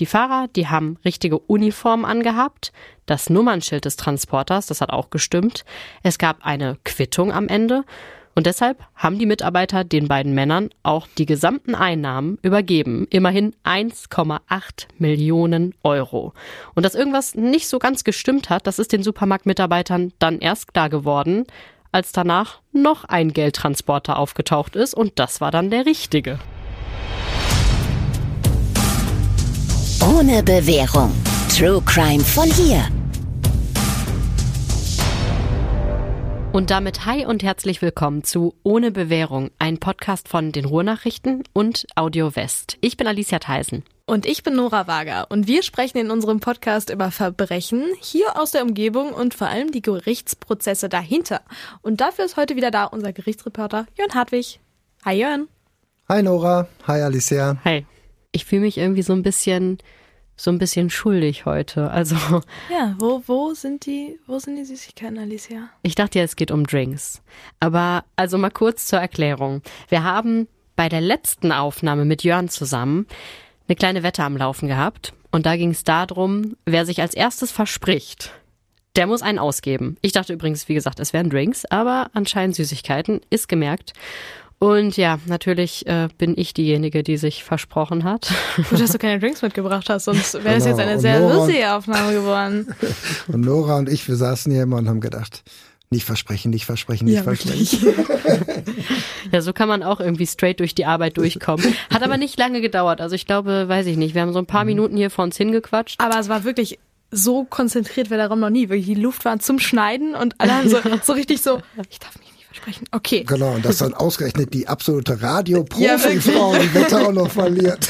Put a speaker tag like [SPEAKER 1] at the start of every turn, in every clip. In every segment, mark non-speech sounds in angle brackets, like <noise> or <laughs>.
[SPEAKER 1] Die Fahrer, die haben richtige Uniformen angehabt. Das Nummernschild des Transporters, das hat auch gestimmt. Es gab eine Quittung am Ende. Und deshalb haben die Mitarbeiter den beiden Männern auch die gesamten Einnahmen übergeben. Immerhin 1,8 Millionen Euro. Und dass irgendwas nicht so ganz gestimmt hat, das ist den Supermarktmitarbeitern dann erst klar geworden, als danach noch ein Geldtransporter aufgetaucht ist. Und das war dann der richtige.
[SPEAKER 2] Ohne Bewährung. True Crime von hier.
[SPEAKER 1] Und damit hi und herzlich willkommen zu Ohne Bewährung, ein Podcast von den Ruhrnachrichten und Audio West. Ich bin Alicia Theisen.
[SPEAKER 3] Und ich bin Nora Wager und wir sprechen in unserem Podcast über Verbrechen hier aus der Umgebung und vor allem die Gerichtsprozesse dahinter. Und dafür ist heute wieder da unser Gerichtsreporter Jörn Hartwig. Hi Jörn.
[SPEAKER 4] Hi Nora, hi Alicia.
[SPEAKER 1] Hi. Ich fühle mich irgendwie so ein bisschen so ein bisschen schuldig heute. Also
[SPEAKER 3] ja, wo wo sind die wo sind die Süßigkeiten, Alicia?
[SPEAKER 1] Ich dachte ja, es geht um Drinks. Aber also mal kurz zur Erklärung. Wir haben bei der letzten Aufnahme mit Jörn zusammen eine kleine Wette am Laufen gehabt und da ging es darum, wer sich als erstes verspricht, der muss einen ausgeben. Ich dachte übrigens, wie gesagt, es wären Drinks, aber anscheinend Süßigkeiten, ist gemerkt. Und ja, natürlich äh, bin ich diejenige, die sich versprochen hat.
[SPEAKER 3] Gut, dass du keine Drinks mitgebracht hast, sonst wäre es genau. jetzt eine sehr lustige Aufnahme geworden. <laughs>
[SPEAKER 4] Und Nora und ich, wir saßen hier immer und haben gedacht, nicht versprechen, nicht versprechen, nicht ja, versprechen. <laughs>
[SPEAKER 1] ja, so kann man auch irgendwie straight durch die Arbeit durchkommen. Hat aber nicht lange gedauert. Also ich glaube, weiß ich nicht, wir haben so ein paar mhm. Minuten hier vor uns hingequatscht.
[SPEAKER 3] Aber es war wirklich so konzentriert wäre der Raum noch nie. Wirklich die Luft war zum Schneiden und alle haben so, <laughs> so richtig so, ich darf nicht sprechen. Okay.
[SPEAKER 4] Genau, und dass dann ausgerechnet die absolute Radioprofifrau ja, die Wetter auch noch verliert.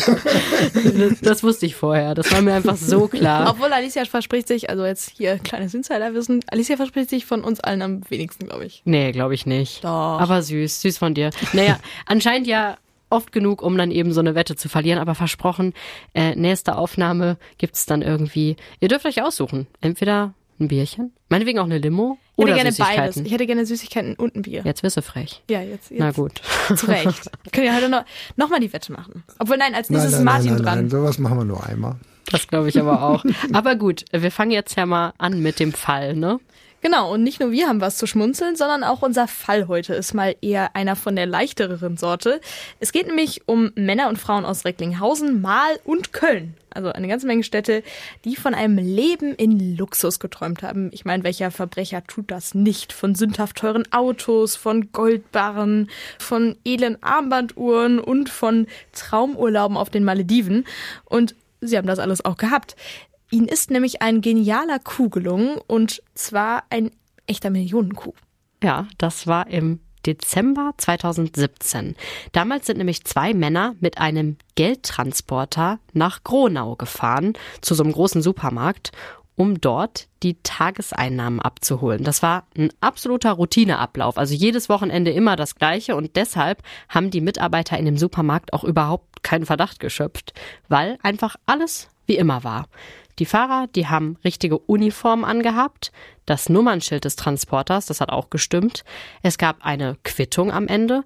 [SPEAKER 1] Das, das, wusste ich vorher. Das war mir einfach so klar.
[SPEAKER 3] Obwohl Alicia verspricht sich, also jetzt hier kleines Insiderwissen, Alicia verspricht sich von uns allen am wenigsten, glaube ich.
[SPEAKER 1] Nee, glaube ich nicht.
[SPEAKER 3] Doch.
[SPEAKER 1] Aber süß, süß von dir. Naja, anscheinend ja oft genug, um dann eben so eine Wette zu verlieren. Aber versprochen, äh, nächste Aufnahme gibt's dann irgendwie. Ihr dürft euch aussuchen. Entweder ein Bierchen? Meinetwegen auch eine Limo?
[SPEAKER 3] Ich
[SPEAKER 1] hätte
[SPEAKER 3] gerne beides. Ich hätte gerne Süßigkeiten und ein Bier.
[SPEAKER 1] Jetzt wirst du frech.
[SPEAKER 3] Ja, jetzt. jetzt
[SPEAKER 1] Na gut. <laughs>
[SPEAKER 3] Zu Recht. <laughs> Können wir heute noch, noch mal die Wette machen. Obwohl, nein, als nächstes
[SPEAKER 4] nein,
[SPEAKER 3] nein, Martin
[SPEAKER 4] nein,
[SPEAKER 3] dran.
[SPEAKER 4] Nein, sowas machen wir nur einmal.
[SPEAKER 1] Das glaube ich aber auch. aber gut, wir fangen jetzt ja mal an mit dem Fall, ne?
[SPEAKER 3] Genau, und nicht nur wir haben was zu schmunzeln, sondern auch unser Fall heute ist mal eher einer von der leichtereren Sorte. Es geht nämlich um Männer und Frauen aus Recklinghausen, Mahl und Köln. Also eine ganze Menge Städte, die von einem Leben in Luxus geträumt haben. Ich meine, welcher Verbrecher tut das nicht? Von sündhaft teuren Autos, von Goldbarren, von edlen Armbanduhren und von Traumurlauben auf den Malediven. Und sie haben das alles auch gehabt. Ihnen ist nämlich ein genialer Coup gelungen und zwar ein echter Millionencoup.
[SPEAKER 1] Ja, das war im Dezember 2017. Damals sind nämlich zwei Männer mit einem Geldtransporter nach Gronau gefahren, zu so einem großen Supermarkt, um dort die Tageseinnahmen abzuholen. Das war ein absoluter Routineablauf, also jedes Wochenende immer das gleiche und deshalb haben die Mitarbeiter in dem Supermarkt auch überhaupt keinen Verdacht geschöpft, weil einfach alles wie immer war. Die Fahrer, die haben richtige Uniformen angehabt. Das Nummernschild des Transporters, das hat auch gestimmt. Es gab eine Quittung am Ende.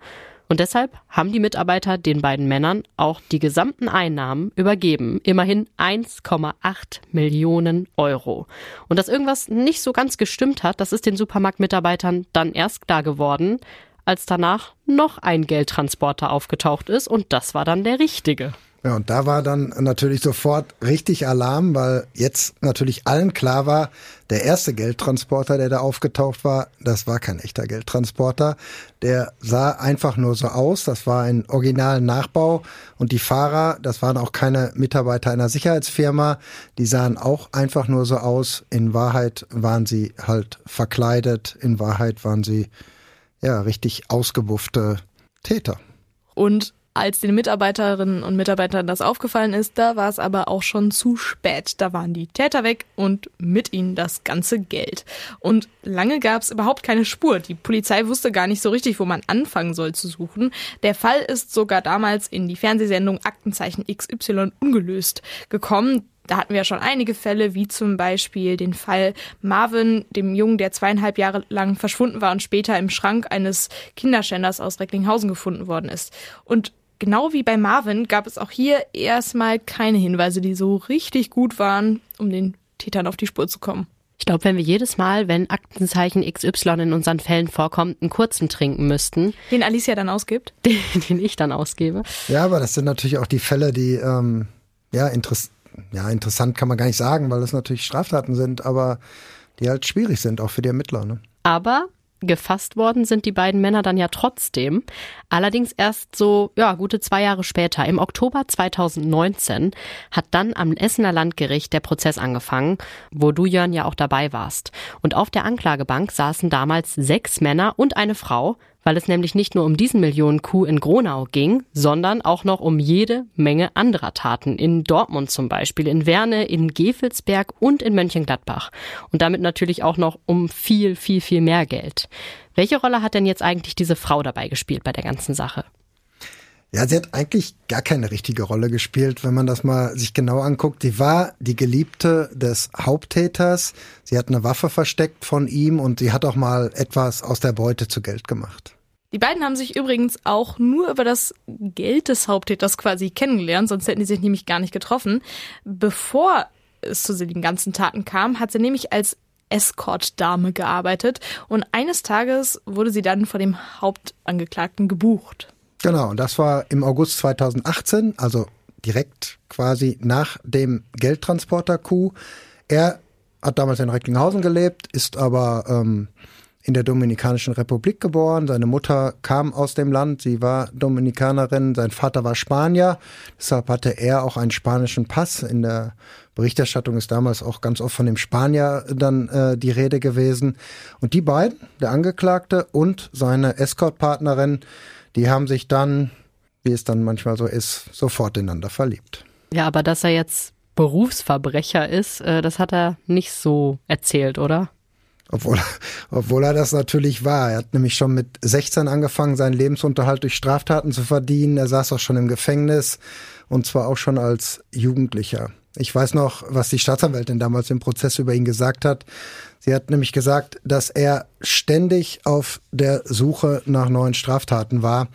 [SPEAKER 1] Und deshalb haben die Mitarbeiter den beiden Männern auch die gesamten Einnahmen übergeben. Immerhin 1,8 Millionen Euro. Und dass irgendwas nicht so ganz gestimmt hat, das ist den Supermarktmitarbeitern dann erst klar geworden, als danach noch ein Geldtransporter aufgetaucht ist. Und das war dann der richtige.
[SPEAKER 4] Ja, und da war dann natürlich sofort richtig Alarm, weil jetzt natürlich allen klar war, der erste Geldtransporter, der da aufgetaucht war, das war kein echter Geldtransporter. Der sah einfach nur so aus. Das war ein originalen Nachbau. Und die Fahrer, das waren auch keine Mitarbeiter einer Sicherheitsfirma, die sahen auch einfach nur so aus. In Wahrheit waren sie halt verkleidet. In Wahrheit waren sie, ja, richtig ausgebuffte Täter.
[SPEAKER 3] Und als den Mitarbeiterinnen und Mitarbeitern das aufgefallen ist, da war es aber auch schon zu spät. Da waren die Täter weg und mit ihnen das ganze Geld. Und lange gab es überhaupt keine Spur. Die Polizei wusste gar nicht so richtig, wo man anfangen soll zu suchen. Der Fall ist sogar damals in die Fernsehsendung Aktenzeichen XY ungelöst gekommen. Da hatten wir ja schon einige Fälle, wie zum Beispiel den Fall Marvin, dem Jungen, der zweieinhalb Jahre lang verschwunden war und später im Schrank eines Kinderschänders aus Recklinghausen gefunden worden ist. Und genau wie bei Marvin gab es auch hier erstmal keine Hinweise, die so richtig gut waren, um den Tätern auf die Spur zu kommen.
[SPEAKER 1] Ich glaube, wenn wir jedes Mal, wenn Aktenzeichen XY in unseren Fällen vorkommt, einen kurzen trinken müssten.
[SPEAKER 3] Den Alicia dann ausgibt? <laughs>
[SPEAKER 1] Den, den ich dann ausgebe.
[SPEAKER 4] Ja, aber das sind natürlich auch die Fälle, die ähm, ja, interess ja interessant kann man gar nicht sagen, weil das natürlich Straftaten sind, aber die halt schwierig sind, auch für die Ermittler. Ne?
[SPEAKER 1] Aber gefasst worden sind die beiden Männer dann ja trotzdem. Allerdings erst so, ja, gute zwei Jahre später. Im Oktober 2019 hat dann am Essener Landgericht der Prozess angefangen, wo du, Jörn, ja auch dabei warst. Und auf der Anklagebank saßen damals sechs Männer und eine Frau, weil es nämlich nicht nur um diesen Millionen-Coup in Gronau ging, sondern auch noch um jede Menge anderer Taten. In Dortmund zum Beispiel, in Werne, in Gefelsberg und in Mönchengladbach. Und damit natürlich auch noch um viel, viel, viel mehr Geld. Welche Rolle hat denn jetzt eigentlich diese Frau dabei gespielt bei der ganzen Sache?
[SPEAKER 4] Ja, sie hat eigentlich gar keine richtige Rolle gespielt, wenn man das mal sich genau anguckt. Sie war die Geliebte des Haupttäters. Sie hat eine Waffe versteckt von ihm und sie hat auch mal etwas aus der Beute zu Geld gemacht.
[SPEAKER 3] Die beiden haben sich übrigens auch nur über das Geld des Haupttäters quasi kennengelernt, sonst hätten die sich nämlich gar nicht getroffen. Bevor es zu den ganzen Taten kam, hat sie nämlich als Escort-Dame gearbeitet und eines Tages wurde sie dann vor dem Hauptangeklagten gebucht.
[SPEAKER 4] Genau, und das war im August 2018, also direkt quasi nach dem Geldtransporter-Coup. Er hat damals in Recklinghausen gelebt, ist aber ähm, in der Dominikanischen Republik geboren. Seine Mutter kam aus dem Land, sie war Dominikanerin, sein Vater war Spanier, deshalb hatte er auch einen spanischen Pass. In der Berichterstattung ist damals auch ganz oft von dem Spanier dann äh, die Rede gewesen. Und die beiden, der Angeklagte und seine Escortpartnerin, die haben sich dann, wie es dann manchmal so ist, sofort ineinander verliebt.
[SPEAKER 1] Ja, aber dass er jetzt Berufsverbrecher ist, äh, das hat er nicht so erzählt, oder?
[SPEAKER 4] Obwohl, obwohl er das natürlich war. Er hat nämlich schon mit 16 angefangen, seinen Lebensunterhalt durch Straftaten zu verdienen. Er saß auch schon im Gefängnis und zwar auch schon als Jugendlicher. Ich weiß noch, was die Staatsanwältin damals im Prozess über ihn gesagt hat. Sie hat nämlich gesagt, dass er ständig auf der Suche nach neuen Straftaten war,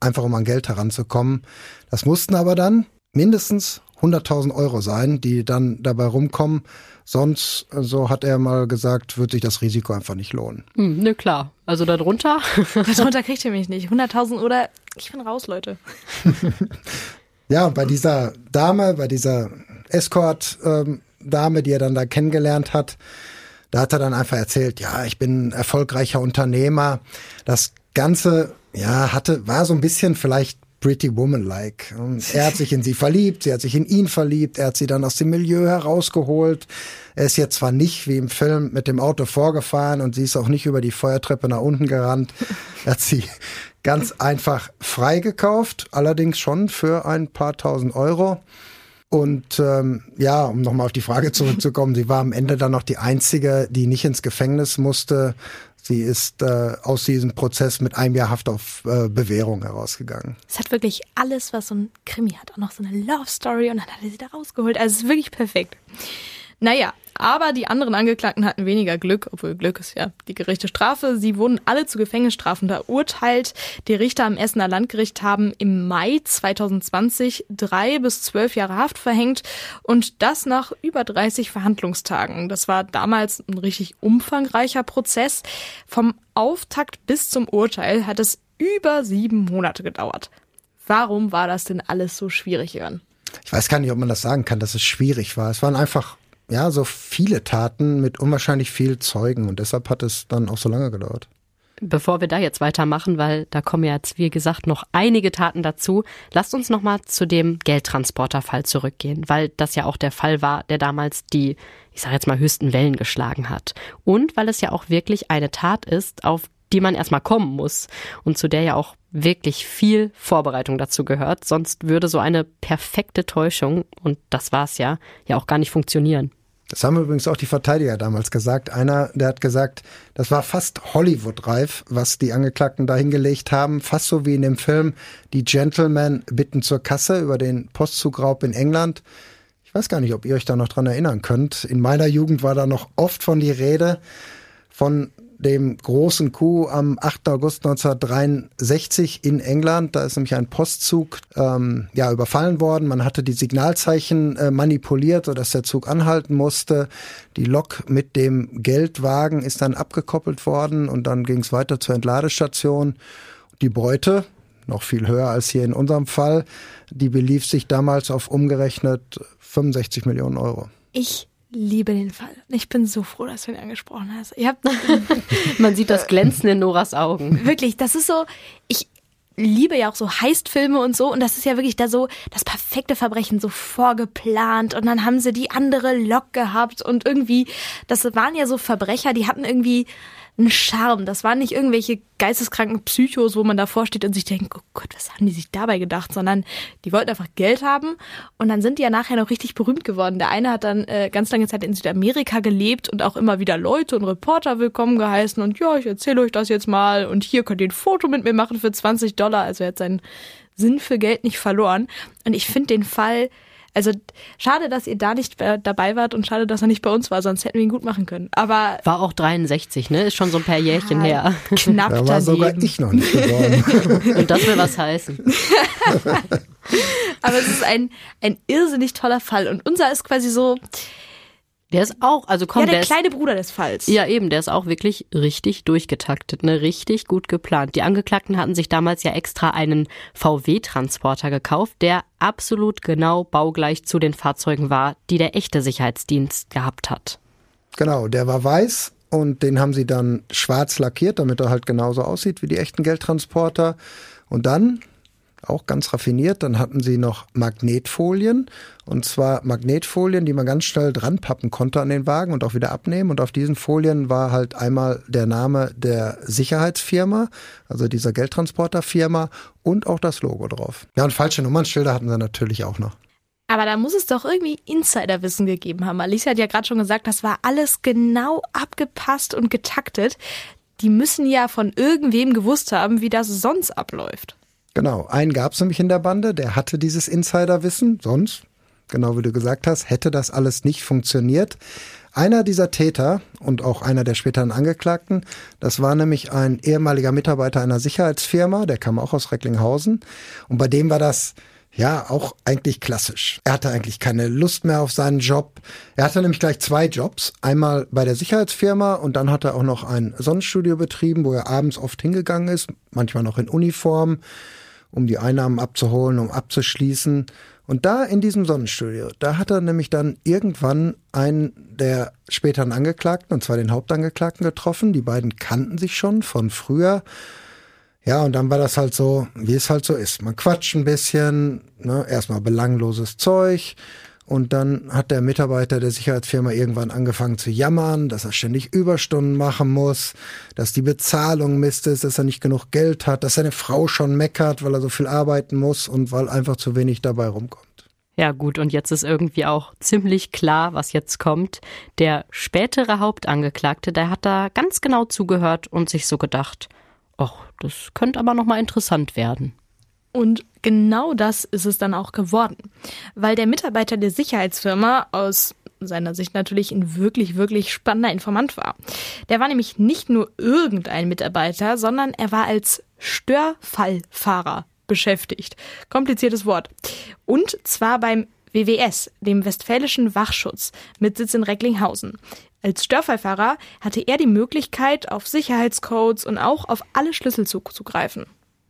[SPEAKER 4] einfach um an Geld heranzukommen. Das mussten aber dann mindestens 100.000 Euro sein, die dann dabei rumkommen. Sonst, so hat er mal gesagt, wird sich das Risiko einfach nicht lohnen.
[SPEAKER 1] Hm, ne, klar. Also darunter? <laughs>
[SPEAKER 3] darunter kriegt ihr mich nicht. 100.000 oder ich bin raus, Leute. <laughs>
[SPEAKER 4] ja, bei dieser Dame, bei dieser Escort-Dame, die er dann da kennengelernt hat, da hat er dann einfach erzählt, ja, ich bin erfolgreicher Unternehmer. Das Ganze, ja, hatte, war so ein bisschen vielleicht Pretty Woman-like. Er hat sich in sie verliebt, sie hat sich in ihn verliebt, er hat sie dann aus dem Milieu herausgeholt. Er ist jetzt zwar nicht wie im Film mit dem Auto vorgefahren und sie ist auch nicht über die Feuertreppe nach unten gerannt. Er hat sie ganz einfach freigekauft, allerdings schon für ein paar tausend Euro. Und ähm, ja, um nochmal auf die Frage zurückzukommen, sie war am Ende dann noch die einzige, die nicht ins Gefängnis musste. Sie ist äh, aus diesem Prozess mit einem Jahr Haft auf äh, Bewährung herausgegangen.
[SPEAKER 3] Es hat wirklich alles, was so ein Krimi hat. Auch noch so eine Love Story und dann hat er sie da rausgeholt. Also es ist wirklich perfekt. Naja, aber die anderen Angeklagten hatten weniger Glück, obwohl Glück ist ja die gerechte Strafe. Sie wurden alle zu Gefängnisstrafen verurteilt. Die Richter am Essener Landgericht haben im Mai 2020 drei bis zwölf Jahre Haft verhängt und das nach über 30 Verhandlungstagen. Das war damals ein richtig umfangreicher Prozess. Vom Auftakt bis zum Urteil hat es über sieben Monate gedauert. Warum war das denn alles so schwierig, Jörn?
[SPEAKER 4] Ich weiß gar nicht, ob man das sagen kann, dass es schwierig war. Es waren einfach ja, so viele Taten mit unwahrscheinlich viel Zeugen und deshalb hat es dann auch so lange gedauert.
[SPEAKER 1] Bevor wir da jetzt weitermachen, weil da kommen ja jetzt, wie gesagt, noch einige Taten dazu, lasst uns nochmal zu dem Geldtransporterfall zurückgehen, weil das ja auch der Fall war, der damals die, ich sage jetzt mal, höchsten Wellen geschlagen hat. Und weil es ja auch wirklich eine Tat ist, auf die man erstmal kommen muss und zu der ja auch wirklich viel Vorbereitung dazu gehört, sonst würde so eine perfekte Täuschung, und das war's ja, ja auch gar nicht funktionieren.
[SPEAKER 4] Das haben übrigens auch die Verteidiger damals gesagt. Einer, der hat gesagt, das war fast Hollywood-reif, was die Angeklagten da hingelegt haben. Fast so wie in dem Film Die Gentlemen bitten zur Kasse über den Postzugraub in England. Ich weiß gar nicht, ob ihr euch da noch dran erinnern könnt. In meiner Jugend war da noch oft von die Rede von dem großen Coup am 8. August 1963 in England. Da ist nämlich ein Postzug ähm, ja, überfallen worden. Man hatte die Signalzeichen äh, manipuliert, sodass der Zug anhalten musste. Die Lok mit dem Geldwagen ist dann abgekoppelt worden und dann ging es weiter zur Entladestation. Die Beute, noch viel höher als hier in unserem Fall, die belief sich damals auf umgerechnet 65 Millionen Euro.
[SPEAKER 3] Ich liebe den Fall. Ich bin so froh, dass du ihn angesprochen hast. Ihr habt <laughs>
[SPEAKER 1] Man sieht das Glänzen in Noras Augen.
[SPEAKER 3] wirklich, das ist so, ich liebe ja auch so Heistfilme und so und das ist ja wirklich da so das perfekte Verbrechen so vorgeplant und dann haben sie die andere Lok gehabt und irgendwie, das waren ja so Verbrecher, die hatten irgendwie einen Charme. Das waren nicht irgendwelche geisteskranken Psychos, wo man davor steht und sich denkt, oh Gott, was haben die sich dabei gedacht, sondern die wollten einfach Geld haben und dann sind die ja nachher noch richtig berühmt geworden. Der eine hat dann äh, ganz lange Zeit in Südamerika gelebt und auch immer wieder Leute und Reporter willkommen geheißen und ja, ich erzähle euch das jetzt mal und hier könnt ihr ein Foto mit mir machen für 20 Dollar. Also er hat seinen Sinn für Geld nicht verloren und ich finde den Fall also schade, dass ihr da nicht dabei wart und schade, dass er nicht bei uns war, sonst hätten wir ihn gut machen können. Aber
[SPEAKER 1] war auch 63, ne? Ist schon so ein paar Jährchen ja, her.
[SPEAKER 3] Knapp
[SPEAKER 4] da war sogar ich noch nicht geboren. <laughs>
[SPEAKER 1] und das will was heißen. <laughs>
[SPEAKER 3] Aber es ist ein, ein irrsinnig toller Fall. Und unser ist quasi so,
[SPEAKER 1] der ist auch, also komm,
[SPEAKER 3] ja, der,
[SPEAKER 1] der
[SPEAKER 3] kleine
[SPEAKER 1] ist,
[SPEAKER 3] Bruder des Falls.
[SPEAKER 1] Ja, eben, der ist auch wirklich richtig durchgetaktet, ne, richtig gut geplant. Die Angeklagten hatten sich damals ja extra einen VW-Transporter gekauft, der absolut genau baugleich zu den Fahrzeugen war, die der echte Sicherheitsdienst gehabt hat.
[SPEAKER 4] Genau, der war weiß und den haben sie dann schwarz lackiert, damit er halt genauso aussieht wie die echten Geldtransporter. Und dann auch ganz raffiniert. Dann hatten sie noch Magnetfolien und zwar Magnetfolien, die man ganz schnell dran pappen konnte an den Wagen und auch wieder abnehmen. Und auf diesen Folien war halt einmal der Name der Sicherheitsfirma, also dieser Geldtransporterfirma und auch das Logo drauf. Ja, und falsche Nummernschilder hatten sie natürlich auch noch.
[SPEAKER 3] Aber da muss es doch irgendwie Insiderwissen gegeben haben. Alicia hat ja gerade schon gesagt, das war alles genau abgepasst und getaktet. Die müssen ja von irgendwem gewusst haben, wie das sonst abläuft.
[SPEAKER 4] Genau, einen gab es nämlich in der Bande, der hatte dieses Insiderwissen, sonst, genau wie du gesagt hast, hätte das alles nicht funktioniert. Einer dieser Täter und auch einer der späteren Angeklagten, das war nämlich ein ehemaliger Mitarbeiter einer Sicherheitsfirma, der kam auch aus Recklinghausen. Und bei dem war das ja auch eigentlich klassisch. Er hatte eigentlich keine Lust mehr auf seinen Job. Er hatte nämlich gleich zwei Jobs. Einmal bei der Sicherheitsfirma und dann hat er auch noch ein Sonnenstudio betrieben, wo er abends oft hingegangen ist, manchmal noch in Uniform um die Einnahmen abzuholen, um abzuschließen. Und da in diesem Sonnenstudio, da hat er nämlich dann irgendwann einen der späteren Angeklagten, und zwar den Hauptangeklagten getroffen. Die beiden kannten sich schon von früher. Ja, und dann war das halt so, wie es halt so ist. Man quatscht ein bisschen, ne, erstmal belangloses Zeug. Und dann hat der Mitarbeiter der Sicherheitsfirma irgendwann angefangen zu jammern, dass er ständig Überstunden machen muss, dass die Bezahlung Mist ist, dass er nicht genug Geld hat, dass seine Frau schon meckert, weil er so viel arbeiten muss und weil einfach zu wenig dabei rumkommt.
[SPEAKER 1] Ja gut, und jetzt ist irgendwie auch ziemlich klar, was jetzt kommt. Der spätere Hauptangeklagte, der hat da ganz genau zugehört und sich so gedacht, ach, das könnte aber nochmal interessant werden.
[SPEAKER 3] Und genau das ist es dann auch geworden. Weil der Mitarbeiter der Sicherheitsfirma aus seiner Sicht natürlich ein wirklich, wirklich spannender Informant war. Der war nämlich nicht nur irgendein Mitarbeiter, sondern er war als Störfallfahrer beschäftigt. Kompliziertes Wort. Und zwar beim WWS, dem Westfälischen Wachschutz, mit Sitz in Recklinghausen. Als Störfallfahrer hatte er die Möglichkeit, auf Sicherheitscodes und auch auf alle Schlüssel zuzugreifen.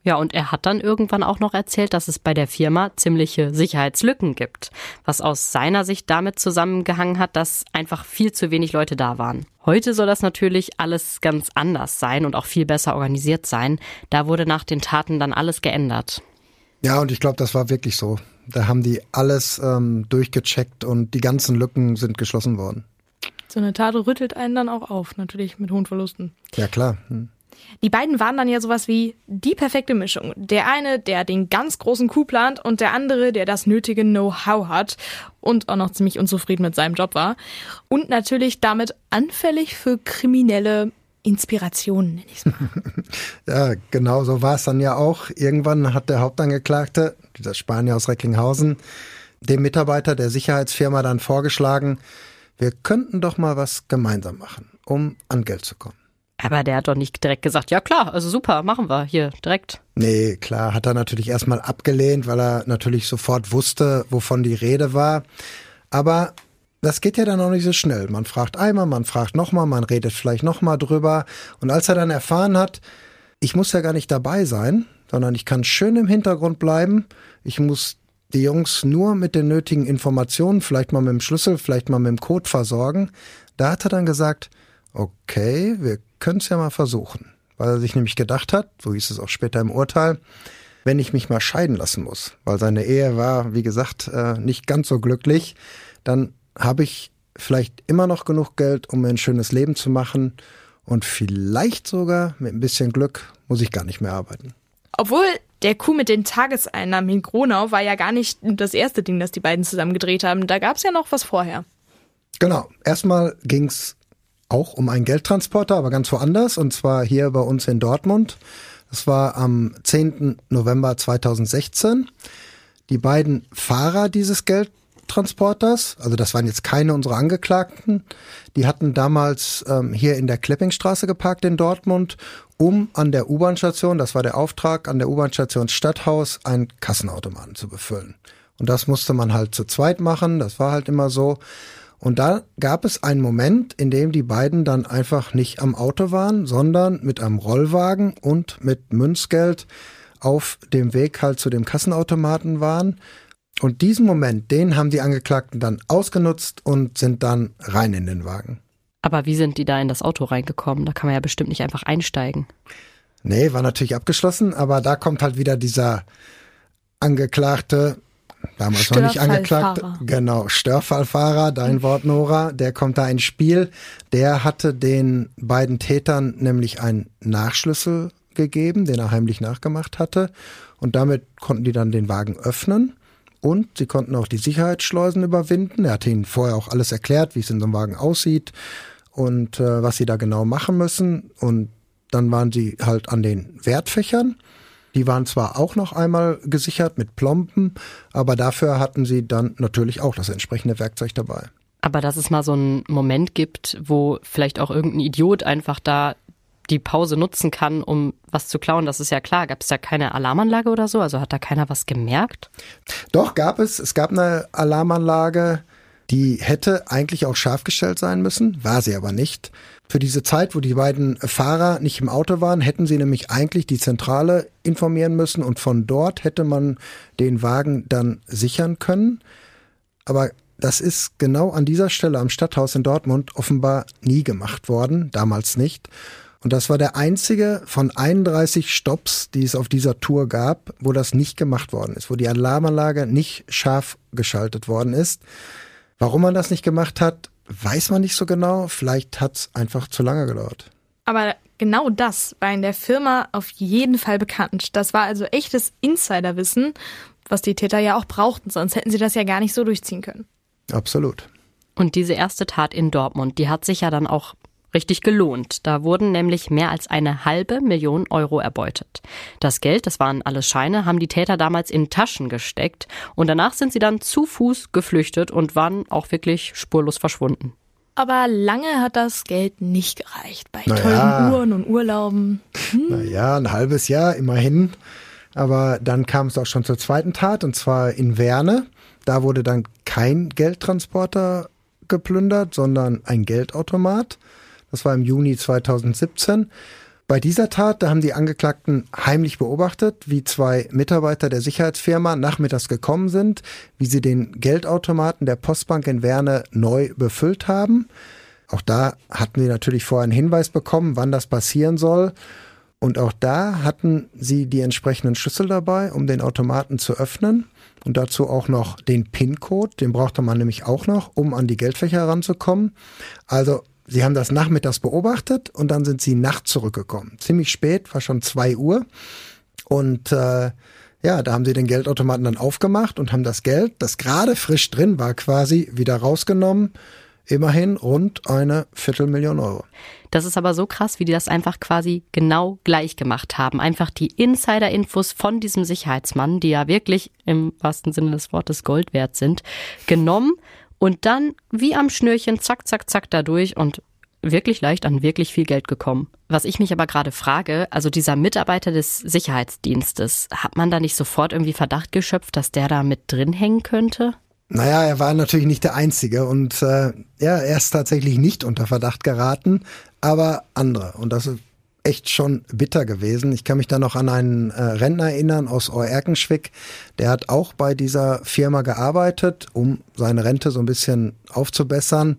[SPEAKER 1] Ja, und er hat dann irgendwann auch noch erzählt, dass es bei der Firma ziemliche Sicherheitslücken gibt, was aus seiner Sicht damit zusammengehangen hat, dass einfach viel zu wenig Leute da waren. Heute soll das natürlich alles ganz anders sein und auch viel besser organisiert sein. Da wurde nach den Taten dann alles geändert.
[SPEAKER 4] Ja, und ich glaube, das war wirklich so. Da haben die alles ähm, durchgecheckt und die ganzen Lücken sind geschlossen worden.
[SPEAKER 3] So eine Tat rüttelt einen dann auch auf, natürlich mit hohen Verlusten.
[SPEAKER 4] Ja, klar. Hm.
[SPEAKER 3] Die beiden waren dann ja sowas wie die perfekte Mischung. Der eine, der den ganz großen Coup plant und der andere, der das nötige Know-how hat und auch noch ziemlich unzufrieden mit seinem Job war. Und natürlich damit anfällig für kriminelle Inspirationen, nenne ich es mal. <laughs>
[SPEAKER 4] ja, genau so war es dann ja auch. Irgendwann hat der Hauptangeklagte, dieser Spanier aus Recklinghausen, dem Mitarbeiter der Sicherheitsfirma dann vorgeschlagen, wir könnten doch mal was gemeinsam machen, um an Geld zu kommen.
[SPEAKER 1] Aber der hat doch nicht direkt gesagt, ja klar, also super, machen wir hier direkt.
[SPEAKER 4] Nee, klar, hat er natürlich erstmal abgelehnt, weil er natürlich sofort wusste, wovon die Rede war. Aber das geht ja dann auch nicht so schnell. Man fragt einmal, man fragt nochmal, man redet vielleicht nochmal drüber. Und als er dann erfahren hat, ich muss ja gar nicht dabei sein, sondern ich kann schön im Hintergrund bleiben. Ich muss die Jungs nur mit den nötigen Informationen, vielleicht mal mit dem Schlüssel, vielleicht mal mit dem Code versorgen. Da hat er dann gesagt, okay, wir können es ja mal versuchen. Weil er sich nämlich gedacht hat, so hieß es auch später im Urteil, wenn ich mich mal scheiden lassen muss, weil seine Ehe war, wie gesagt, äh, nicht ganz so glücklich, dann habe ich vielleicht immer noch genug Geld, um mir ein schönes Leben zu machen und vielleicht sogar mit ein bisschen Glück muss ich gar nicht mehr arbeiten.
[SPEAKER 3] Obwohl der Coup mit den Tageseinnahmen in Gronau war ja gar nicht das erste Ding, das die beiden zusammen gedreht haben. Da gab es ja noch was vorher.
[SPEAKER 4] Genau. Erstmal ging es auch um einen Geldtransporter, aber ganz woanders, und zwar hier bei uns in Dortmund. Das war am 10. November 2016. Die beiden Fahrer dieses Geldtransporters, also das waren jetzt keine unserer Angeklagten, die hatten damals ähm, hier in der Kleppingstraße geparkt in Dortmund, um an der U-Bahn-Station, das war der Auftrag, an der U-Bahn-Station Stadthaus einen Kassenautomaten zu befüllen. Und das musste man halt zu zweit machen, das war halt immer so. Und da gab es einen Moment, in dem die beiden dann einfach nicht am Auto waren, sondern mit einem Rollwagen und mit Münzgeld auf dem Weg halt zu dem Kassenautomaten waren. Und diesen Moment, den haben die Angeklagten dann ausgenutzt und sind dann rein in den Wagen.
[SPEAKER 1] Aber wie sind die da in das Auto reingekommen? Da kann man ja bestimmt nicht einfach einsteigen.
[SPEAKER 4] Nee, war natürlich abgeschlossen, aber da kommt halt wieder dieser Angeklagte, damals noch nicht angeklagt, genau, Störfallfahrer, dein Wort Nora, der kommt da ins Spiel. Der hatte den beiden Tätern nämlich einen Nachschlüssel gegeben, den er heimlich nachgemacht hatte. Und damit konnten die dann den Wagen öffnen. Und sie konnten auch die Sicherheitsschleusen überwinden. Er hatte ihnen vorher auch alles erklärt, wie es in so einem Wagen aussieht und äh, was sie da genau machen müssen. Und dann waren sie halt an den Wertfächern die waren zwar auch noch einmal gesichert mit Plomben, aber dafür hatten sie dann natürlich auch das entsprechende Werkzeug dabei.
[SPEAKER 1] Aber dass es mal so einen Moment gibt, wo vielleicht auch irgendein Idiot einfach da die Pause nutzen kann, um was zu klauen, das ist ja klar. Gab es da keine Alarmanlage oder so? Also hat da keiner was gemerkt?
[SPEAKER 4] Doch, gab es. Es gab eine Alarmanlage, die hätte eigentlich auch scharf gestellt sein müssen, war sie aber nicht. Für diese Zeit, wo die beiden Fahrer nicht im Auto waren, hätten sie nämlich eigentlich die Zentrale informieren müssen und von dort hätte man den Wagen dann sichern können. Aber das ist genau an dieser Stelle am Stadthaus in Dortmund offenbar nie gemacht worden, damals nicht. Und das war der einzige von 31 Stops, die es auf dieser Tour gab, wo das nicht gemacht worden ist, wo die Alarmanlage nicht scharf geschaltet worden ist. Warum man das nicht gemacht hat, weiß man nicht so genau. Vielleicht hat es einfach zu lange gedauert.
[SPEAKER 3] Aber genau das war in der Firma auf jeden Fall bekannt. Das war also echtes Insiderwissen, was die Täter ja auch brauchten, sonst hätten sie das ja gar nicht so durchziehen können.
[SPEAKER 4] Absolut.
[SPEAKER 1] Und diese erste Tat in Dortmund, die hat sich ja dann auch richtig gelohnt. Da wurden nämlich mehr als eine halbe Million Euro erbeutet. Das Geld, das waren alles Scheine, haben die Täter damals in Taschen gesteckt und danach sind sie dann zu Fuß geflüchtet und waren auch wirklich spurlos verschwunden.
[SPEAKER 3] Aber lange hat das Geld nicht gereicht bei naja. teuren Uhren und Urlauben.
[SPEAKER 4] Hm. Naja, ein halbes Jahr immerhin. Aber dann kam es auch schon zur zweiten Tat und zwar in Werne. Da wurde dann kein Geldtransporter geplündert, sondern ein Geldautomat. Das war im Juni 2017. Bei dieser Tat, da haben die Angeklagten heimlich beobachtet, wie zwei Mitarbeiter der Sicherheitsfirma nachmittags gekommen sind, wie sie den Geldautomaten der Postbank in Werne neu befüllt haben. Auch da hatten sie natürlich vorher einen Hinweis bekommen, wann das passieren soll. Und auch da hatten sie die entsprechenden Schlüssel dabei, um den Automaten zu öffnen. Und dazu auch noch den PIN-Code, den brauchte man nämlich auch noch, um an die Geldfächer heranzukommen. Also Sie haben das nachmittags beobachtet und dann sind sie nachts zurückgekommen. Ziemlich spät, war schon zwei Uhr. Und äh, ja, da haben sie den Geldautomaten dann aufgemacht und haben das Geld, das gerade frisch drin war, quasi wieder rausgenommen. Immerhin rund eine Viertelmillion Euro.
[SPEAKER 1] Das ist aber so krass, wie die das einfach quasi genau gleich gemacht haben. Einfach die Insider-Infos von diesem Sicherheitsmann, die ja wirklich im wahrsten Sinne des Wortes Gold wert sind, genommen und dann wie am Schnürchen, zack, zack, zack, dadurch und wirklich leicht an wirklich viel Geld gekommen. Was ich mich aber gerade frage, also dieser Mitarbeiter des Sicherheitsdienstes, hat man da nicht sofort irgendwie Verdacht geschöpft, dass der da mit drin hängen könnte?
[SPEAKER 4] Naja, er war natürlich nicht der Einzige und äh, ja, er ist tatsächlich nicht unter Verdacht geraten, aber andere. Und das echt schon bitter gewesen. Ich kann mich da noch an einen äh, Rentner erinnern aus Oerkenschwick. Der hat auch bei dieser Firma gearbeitet, um seine Rente so ein bisschen aufzubessern.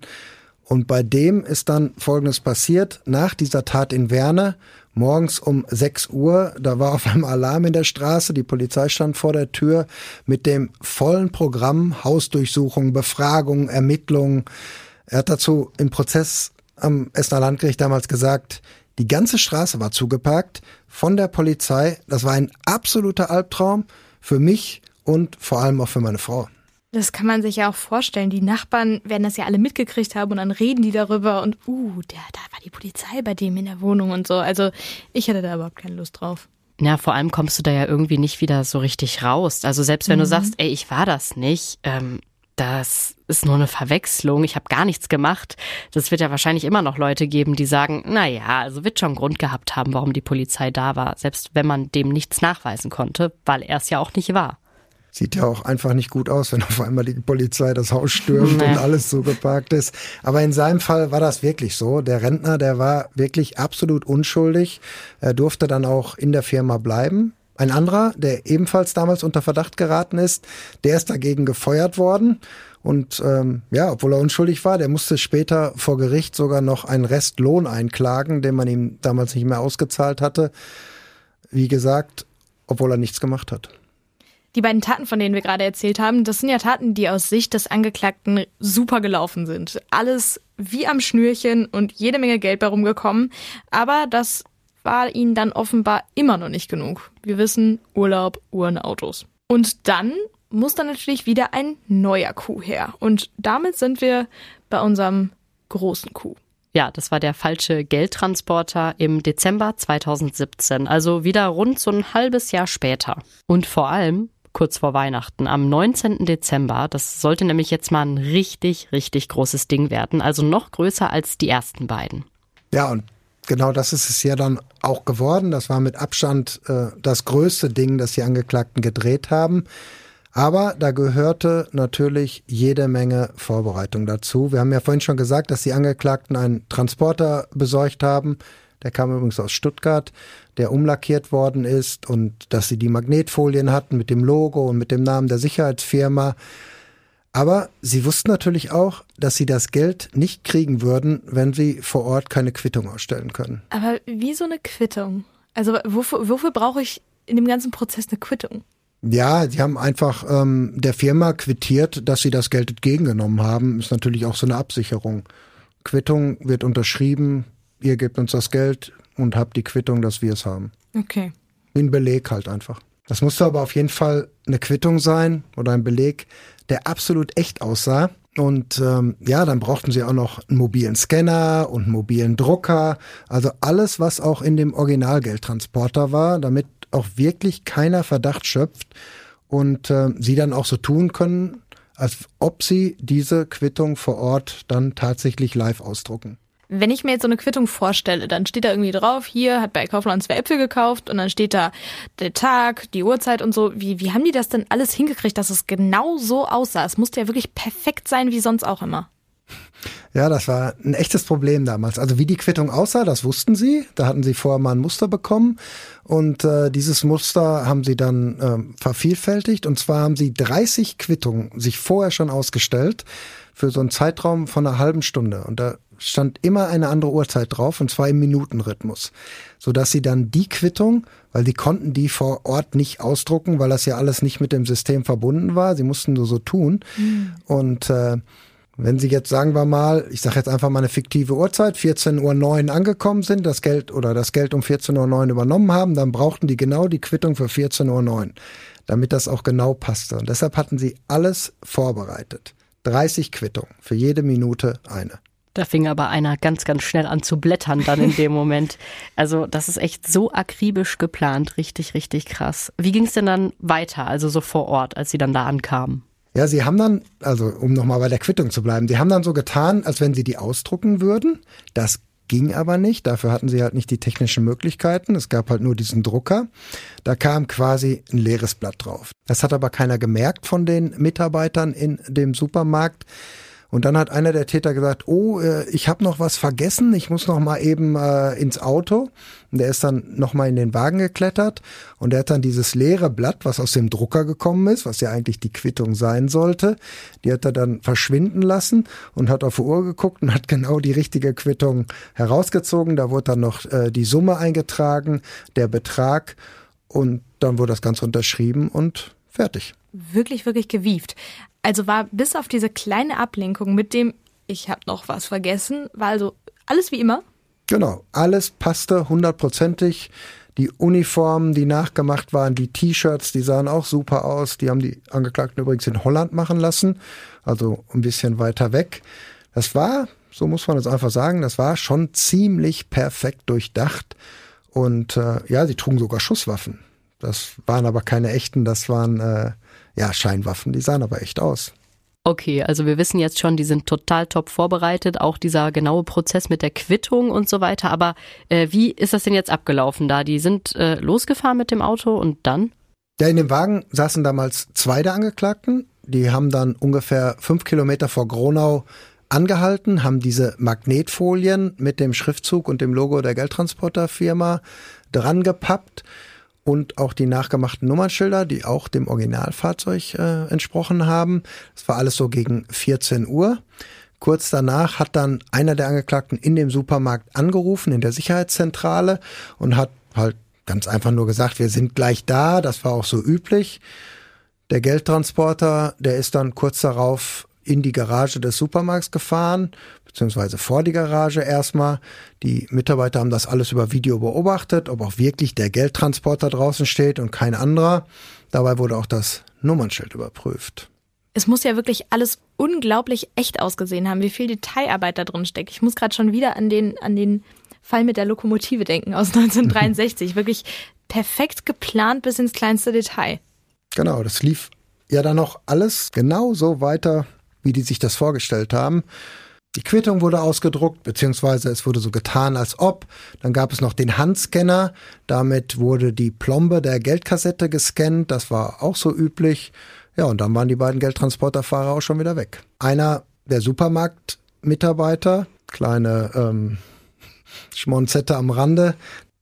[SPEAKER 4] Und bei dem ist dann Folgendes passiert. Nach dieser Tat in Werne, morgens um 6 Uhr, da war auf einmal Alarm in der Straße, die Polizei stand vor der Tür mit dem vollen Programm, Hausdurchsuchung, Befragung, Ermittlungen. Er hat dazu im Prozess am Essener Landgericht damals gesagt, die ganze Straße war zugeparkt von der Polizei. Das war ein absoluter Albtraum für mich und vor allem auch für meine Frau.
[SPEAKER 3] Das kann man sich ja auch vorstellen. Die Nachbarn werden das ja alle mitgekriegt haben und dann reden die darüber und uh, der, da war die Polizei bei dem in der Wohnung und so. Also ich hätte da überhaupt keine Lust drauf.
[SPEAKER 1] Ja, vor allem kommst du da ja irgendwie nicht wieder so richtig raus. Also selbst wenn mhm. du sagst, ey, ich war das nicht, ähm, das ist nur eine Verwechslung, ich habe gar nichts gemacht. Das wird ja wahrscheinlich immer noch Leute geben, die sagen, na ja, also wird schon Grund gehabt haben, warum die Polizei da war, selbst wenn man dem nichts nachweisen konnte, weil er es ja auch nicht war.
[SPEAKER 4] Sieht ja auch einfach nicht gut aus, wenn auf einmal die Polizei das Haus stürmt nee. und alles so geparkt ist. Aber in seinem Fall war das wirklich so. Der Rentner, der war wirklich absolut unschuldig. Er durfte dann auch in der Firma bleiben. Ein anderer, der ebenfalls damals unter Verdacht geraten ist, der ist dagegen gefeuert worden. Und ähm, ja, obwohl er unschuldig war, der musste später vor Gericht sogar noch einen Restlohn einklagen, den man ihm damals nicht mehr ausgezahlt hatte. Wie gesagt, obwohl er nichts gemacht hat.
[SPEAKER 3] Die beiden Taten, von denen wir gerade erzählt haben, das sind ja Taten, die aus Sicht des Angeklagten super gelaufen sind. Alles wie am Schnürchen und jede Menge Geld bei rumgekommen. Aber das war ihnen dann offenbar immer noch nicht genug. Wir wissen, Urlaub, Uhren, Autos. Und dann muss dann natürlich wieder ein neuer Coup her. Und damit sind wir bei unserem großen Coup.
[SPEAKER 1] Ja, das war der falsche Geldtransporter im Dezember 2017, also wieder rund so ein halbes Jahr später. Und vor allem kurz vor Weihnachten, am 19. Dezember. Das sollte nämlich jetzt mal ein richtig, richtig großes Ding werden, also noch größer als die ersten beiden.
[SPEAKER 4] Ja, und genau das ist es ja dann auch geworden. Das war mit Abstand äh, das größte Ding, das die Angeklagten gedreht haben. Aber da gehörte natürlich jede Menge Vorbereitung dazu. Wir haben ja vorhin schon gesagt, dass die Angeklagten einen Transporter besorgt haben. Der kam übrigens aus Stuttgart, der umlackiert worden ist und dass sie die Magnetfolien hatten mit dem Logo und mit dem Namen der Sicherheitsfirma. Aber sie wussten natürlich auch, dass sie das Geld nicht kriegen würden, wenn sie vor Ort keine Quittung ausstellen können.
[SPEAKER 3] Aber wie so eine Quittung? Also wofür, wofür brauche ich in dem ganzen Prozess eine Quittung?
[SPEAKER 4] Ja, sie haben einfach ähm, der Firma quittiert, dass sie das Geld entgegengenommen haben. Ist natürlich auch so eine Absicherung. Quittung wird unterschrieben, ihr gebt uns das Geld und habt die Quittung, dass wir es haben.
[SPEAKER 3] Okay.
[SPEAKER 4] Ein Beleg halt einfach. Das musste aber auf jeden Fall eine Quittung sein oder ein Beleg, der absolut echt aussah. Und ähm, ja, dann brauchten sie auch noch einen mobilen Scanner und einen mobilen Drucker. Also alles, was auch in dem Originalgeldtransporter war, damit auch wirklich keiner Verdacht schöpft und äh, sie dann auch so tun können, als ob sie diese Quittung vor Ort dann tatsächlich live ausdrucken.
[SPEAKER 3] Wenn ich mir jetzt so eine Quittung vorstelle, dann steht da irgendwie drauf, hier hat bei Kaufland zwei Äpfel gekauft und dann steht da der Tag, die Uhrzeit und so. Wie, wie haben die das denn alles hingekriegt, dass es genau so aussah? Es musste ja wirklich perfekt sein, wie sonst auch immer.
[SPEAKER 4] Ja, das war ein echtes Problem damals. Also wie die Quittung aussah, das wussten sie. Da hatten sie vorher mal ein Muster bekommen und äh, dieses Muster haben sie dann äh, vervielfältigt. Und zwar haben sie 30 Quittungen sich vorher schon ausgestellt für so einen Zeitraum von einer halben Stunde. Und da stand immer eine andere Uhrzeit drauf und zwar im Minutenrhythmus, so dass sie dann die Quittung, weil die konnten die vor Ort nicht ausdrucken, weil das ja alles nicht mit dem System verbunden war. Sie mussten nur so tun mhm. und äh, wenn Sie jetzt, sagen wir mal, ich sage jetzt einfach mal eine fiktive Uhrzeit, 14.09 Uhr angekommen sind, das Geld oder das Geld um 14.09 Uhr übernommen haben, dann brauchten die genau die Quittung für 14.09 Uhr, damit das auch genau passte. Und deshalb hatten sie alles vorbereitet. 30 Quittungen, für jede Minute eine.
[SPEAKER 1] Da fing aber einer ganz, ganz schnell an zu blättern dann in dem Moment. <laughs> Also das ist echt so akribisch geplant, richtig, richtig krass. Wie ging es denn dann weiter, also so vor Ort, als Sie dann da ankamen?
[SPEAKER 4] Ja, sie haben dann, also um nochmal bei der Quittung zu bleiben, sie haben dann so getan, als wenn sie die ausdrucken würden. Das ging aber nicht. Dafür hatten sie halt nicht die technischen Möglichkeiten. Es gab halt nur diesen Drucker. Da kam quasi ein leeres Blatt drauf. Das hat aber keiner gemerkt von den Mitarbeitern in dem Supermarkt. Und dann hat einer der Täter gesagt, oh, äh, ich habe noch was vergessen, ich muss noch mal eben äh, ins Auto. Und der ist dann noch mal in den Wagen geklettert und der hat dann dieses leere Blatt, was aus dem Drucker gekommen ist, was ja eigentlich die Quittung sein sollte, die hat er dann verschwinden lassen und hat auf die Uhr geguckt und hat <laughs> genau die richtige Quittung herausgezogen. Da wurde dann noch äh, die Summe eingetragen, der Betrag und dann wurde das Ganze unterschrieben und fertig.
[SPEAKER 3] Wirklich, wirklich gewieft. Also war bis auf diese kleine Ablenkung mit dem, ich habe noch was vergessen, war also alles wie immer.
[SPEAKER 4] Genau, alles passte hundertprozentig. Die Uniformen, die nachgemacht waren, die T-Shirts, die sahen auch super aus. Die haben die Angeklagten übrigens in Holland machen lassen, also ein bisschen weiter weg. Das war, so muss man es einfach sagen, das war schon ziemlich perfekt durchdacht. Und äh, ja, sie trugen sogar Schusswaffen. Das waren aber keine echten, das waren äh, ja, Scheinwaffen, die sahen aber echt aus.
[SPEAKER 1] Okay, also wir wissen jetzt schon, die sind total top vorbereitet, auch dieser genaue Prozess mit der Quittung und so weiter. Aber äh, wie ist das denn jetzt abgelaufen da? Die sind äh, losgefahren mit dem Auto und dann?
[SPEAKER 4] Ja, in dem Wagen saßen damals zwei der Angeklagten. Die haben dann ungefähr fünf Kilometer vor Gronau angehalten, haben diese Magnetfolien mit dem Schriftzug und dem Logo der Geldtransporterfirma dran gepappt und auch die nachgemachten Nummernschilder, die auch dem Originalfahrzeug äh, entsprochen haben. Das war alles so gegen 14 Uhr. Kurz danach hat dann einer der Angeklagten in dem Supermarkt angerufen, in der Sicherheitszentrale und hat halt ganz einfach nur gesagt, wir sind gleich da. Das war auch so üblich. Der Geldtransporter, der ist dann kurz darauf in die Garage des Supermarkts gefahren, beziehungsweise vor die Garage erstmal. Die Mitarbeiter haben das alles über Video beobachtet, ob auch wirklich der Geldtransporter draußen steht und kein anderer. Dabei wurde auch das Nummernschild überprüft.
[SPEAKER 3] Es muss ja wirklich alles unglaublich echt ausgesehen haben, wie viel Detailarbeit da drin steckt. Ich muss gerade schon wieder an den, an den Fall mit der Lokomotive denken aus <laughs> 1963. wirklich perfekt geplant bis ins kleinste Detail.
[SPEAKER 4] Genau, das lief ja dann noch alles genau so weiter, wie die sich das vorgestellt haben. Die Quittung wurde ausgedruckt, beziehungsweise es wurde so getan, als ob. Dann gab es noch den Handscanner. Damit wurde die Plombe der Geldkassette gescannt. Das war auch so üblich. Ja, und dann waren die beiden Geldtransporterfahrer auch schon wieder weg. Einer der Supermarktmitarbeiter, kleine ähm, <laughs> Schmonzette am Rande,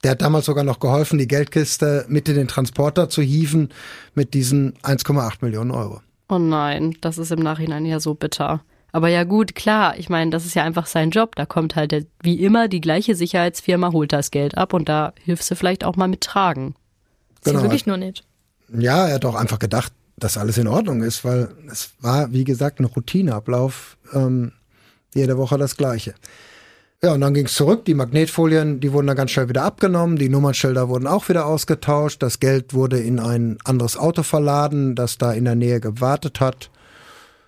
[SPEAKER 4] der hat damals sogar noch geholfen, die Geldkiste mit in den Transporter zu hieven mit diesen 1,8 Millionen Euro.
[SPEAKER 1] Oh nein, das ist im Nachhinein ja so bitter. Aber ja gut, klar, ich meine, das ist ja einfach sein Job. Da kommt halt der, wie immer die gleiche Sicherheitsfirma, holt das Geld ab und da hilfst du vielleicht auch mal mit tragen.
[SPEAKER 3] Genau. Sie wirklich nur nicht.
[SPEAKER 4] Ja, er hat auch einfach gedacht, dass alles in Ordnung ist, weil es war, wie gesagt, ein Routineablauf. Ähm, jede Woche das Gleiche. Ja, und dann ging es zurück. Die Magnetfolien, die wurden dann ganz schnell wieder abgenommen. Die Nummernschilder wurden auch wieder ausgetauscht. Das Geld wurde in ein anderes Auto verladen, das da in der Nähe gewartet hat.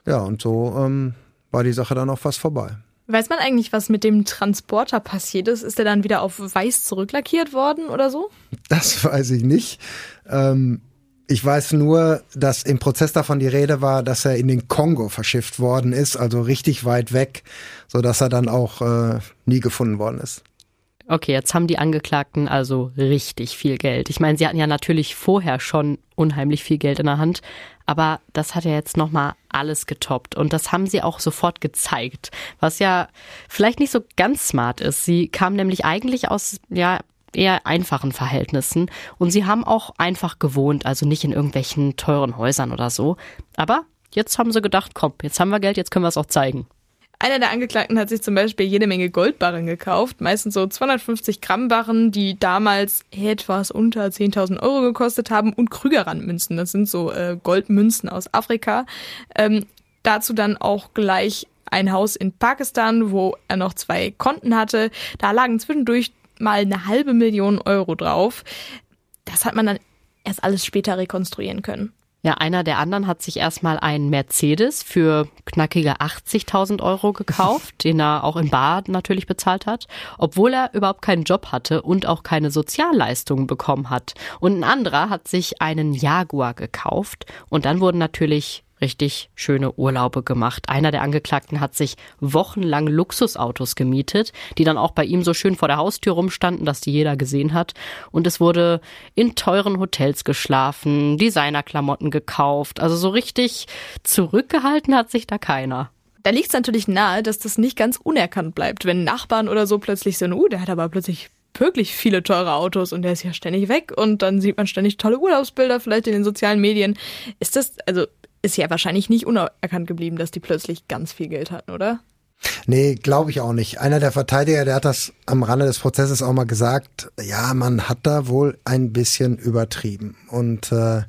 [SPEAKER 4] Ja, und so ähm, war die Sache dann auch fast vorbei.
[SPEAKER 3] Weiß man eigentlich, was mit dem Transporter passiert ist? Ist er dann wieder auf weiß zurücklackiert worden oder so?
[SPEAKER 4] Das <laughs> weiß ich nicht. Ähm, ich weiß nur, dass im Prozess davon die Rede war, dass er in den Kongo verschifft worden ist, also richtig weit weg, so dass er dann auch äh, nie gefunden worden ist.
[SPEAKER 1] Okay, jetzt haben die Angeklagten also richtig viel Geld. Ich meine, sie hatten ja natürlich vorher schon unheimlich viel Geld in der Hand, aber das hat ja jetzt nochmal alles getoppt und das haben sie auch sofort gezeigt, was ja vielleicht nicht so ganz smart ist. Sie kamen nämlich eigentlich aus, ja, eher einfachen Verhältnissen und sie haben auch einfach gewohnt, also nicht in irgendwelchen teuren Häusern oder so. Aber jetzt haben sie gedacht, komm, jetzt haben wir Geld, jetzt können wir es auch zeigen.
[SPEAKER 3] Einer der Angeklagten hat sich zum Beispiel jede Menge Goldbarren gekauft, meistens so 250 Gramm Barren, die damals etwas unter 10.000 Euro gekostet haben und Krügerrandmünzen, das sind so äh, Goldmünzen aus Afrika. Ähm, dazu dann auch gleich ein Haus in Pakistan, wo er noch zwei Konten hatte. Da lagen zwischendurch mal eine halbe Million Euro drauf. Das hat man dann erst alles später rekonstruieren können.
[SPEAKER 1] Ja, einer der anderen hat sich erstmal einen Mercedes für knackige 80.000 Euro gekauft, <laughs> den er auch in Bar natürlich bezahlt hat, obwohl er überhaupt keinen Job hatte und auch keine Sozialleistungen bekommen hat. Und ein anderer hat sich einen Jaguar gekauft und dann wurden natürlich richtig schöne Urlaube gemacht. Einer der Angeklagten hat sich wochenlang Luxusautos gemietet, die dann auch bei ihm so schön vor der Haustür rumstanden, dass die jeder gesehen hat. Und es wurde in teuren Hotels geschlafen, Designerklamotten gekauft. Also so richtig zurückgehalten hat sich da keiner.
[SPEAKER 3] Da liegt es natürlich nahe, dass das nicht ganz unerkannt bleibt, wenn Nachbarn oder so plötzlich sind, uh, der hat aber plötzlich wirklich viele teure Autos und der ist ja ständig weg und dann sieht man ständig tolle Urlaubsbilder vielleicht in den sozialen Medien. Ist das, also ist ja wahrscheinlich nicht unerkannt geblieben, dass die plötzlich ganz viel Geld hatten, oder?
[SPEAKER 4] Nee, glaube ich auch nicht. Einer der Verteidiger, der hat das am Rande des Prozesses auch mal gesagt, ja, man hat da wohl ein bisschen übertrieben. Und äh,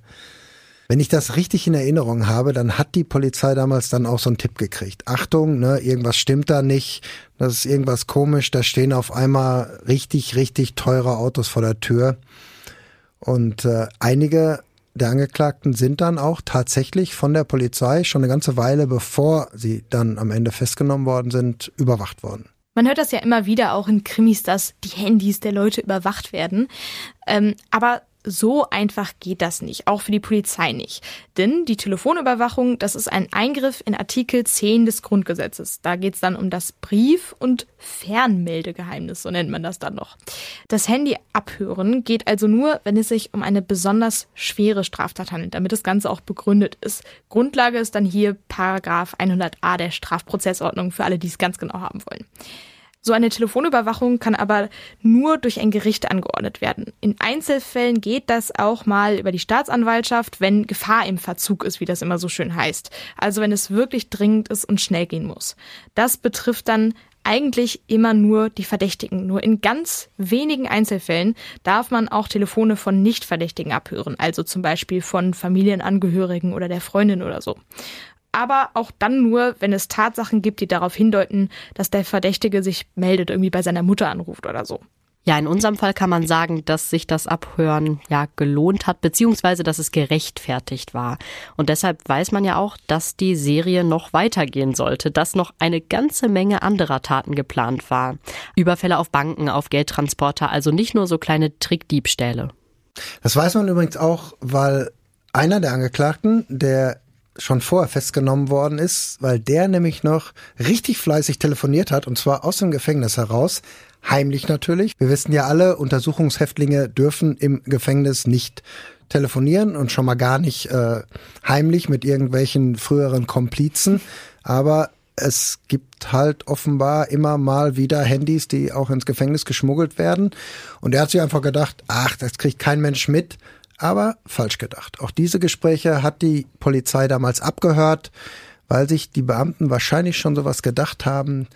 [SPEAKER 4] wenn ich das richtig in Erinnerung habe, dann hat die Polizei damals dann auch so einen Tipp gekriegt. Achtung, ne, irgendwas stimmt da nicht, das ist irgendwas komisch, da stehen auf einmal richtig, richtig teure Autos vor der Tür. Und äh, einige der Angeklagten sind dann auch tatsächlich von der Polizei schon eine ganze Weile, bevor sie dann am Ende festgenommen worden sind, überwacht worden.
[SPEAKER 3] Man hört das ja immer wieder auch in Krimis, dass die Handys der Leute überwacht werden. Ähm, aber so einfach geht das nicht, auch für die Polizei nicht. Denn die Telefonüberwachung, das ist ein Eingriff in Artikel 10 des Grundgesetzes. Da geht es dann um das Brief- und Fernmeldegeheimnis, so nennt man das dann noch. Das Handy abhören geht also nur, wenn es sich um eine besonders schwere Straftat handelt, damit das Ganze auch begründet ist. Grundlage ist dann hier Paragraph 100a der Strafprozessordnung für alle, die es ganz genau haben wollen. So eine Telefonüberwachung kann aber nur durch ein Gericht angeordnet werden. In Einzelfällen geht das auch mal über die Staatsanwaltschaft, wenn Gefahr im Verzug ist, wie das immer so schön heißt. Also wenn es wirklich dringend ist und schnell gehen muss. Das betrifft dann eigentlich immer nur die Verdächtigen. Nur in ganz wenigen Einzelfällen darf man auch Telefone von Nichtverdächtigen abhören, also zum Beispiel von Familienangehörigen oder der Freundin oder so aber auch dann nur, wenn es Tatsachen gibt, die darauf hindeuten, dass der Verdächtige sich meldet, irgendwie bei seiner Mutter anruft oder so.
[SPEAKER 1] Ja, in unserem Fall kann man sagen, dass sich das Abhören ja gelohnt hat, beziehungsweise dass es gerechtfertigt war. Und deshalb weiß man ja auch, dass die Serie noch weitergehen sollte, dass noch eine ganze Menge anderer Taten geplant war. Überfälle auf Banken, auf Geldtransporter, also nicht nur so kleine Trickdiebstähle.
[SPEAKER 4] Das weiß man übrigens auch, weil einer der Angeklagten, der schon vorher festgenommen worden ist, weil der nämlich noch richtig fleißig telefoniert hat und zwar aus dem Gefängnis heraus, heimlich natürlich. Wir wissen ja alle, Untersuchungshäftlinge dürfen im Gefängnis nicht telefonieren und schon mal gar nicht äh, heimlich mit irgendwelchen früheren Komplizen, aber es gibt halt offenbar immer mal wieder Handys, die auch ins Gefängnis geschmuggelt werden. Und er hat sich einfach gedacht, ach, das kriegt kein Mensch mit aber falsch gedacht. Auch diese Gespräche hat die Polizei damals abgehört, weil sich die Beamten wahrscheinlich schon sowas gedacht haben,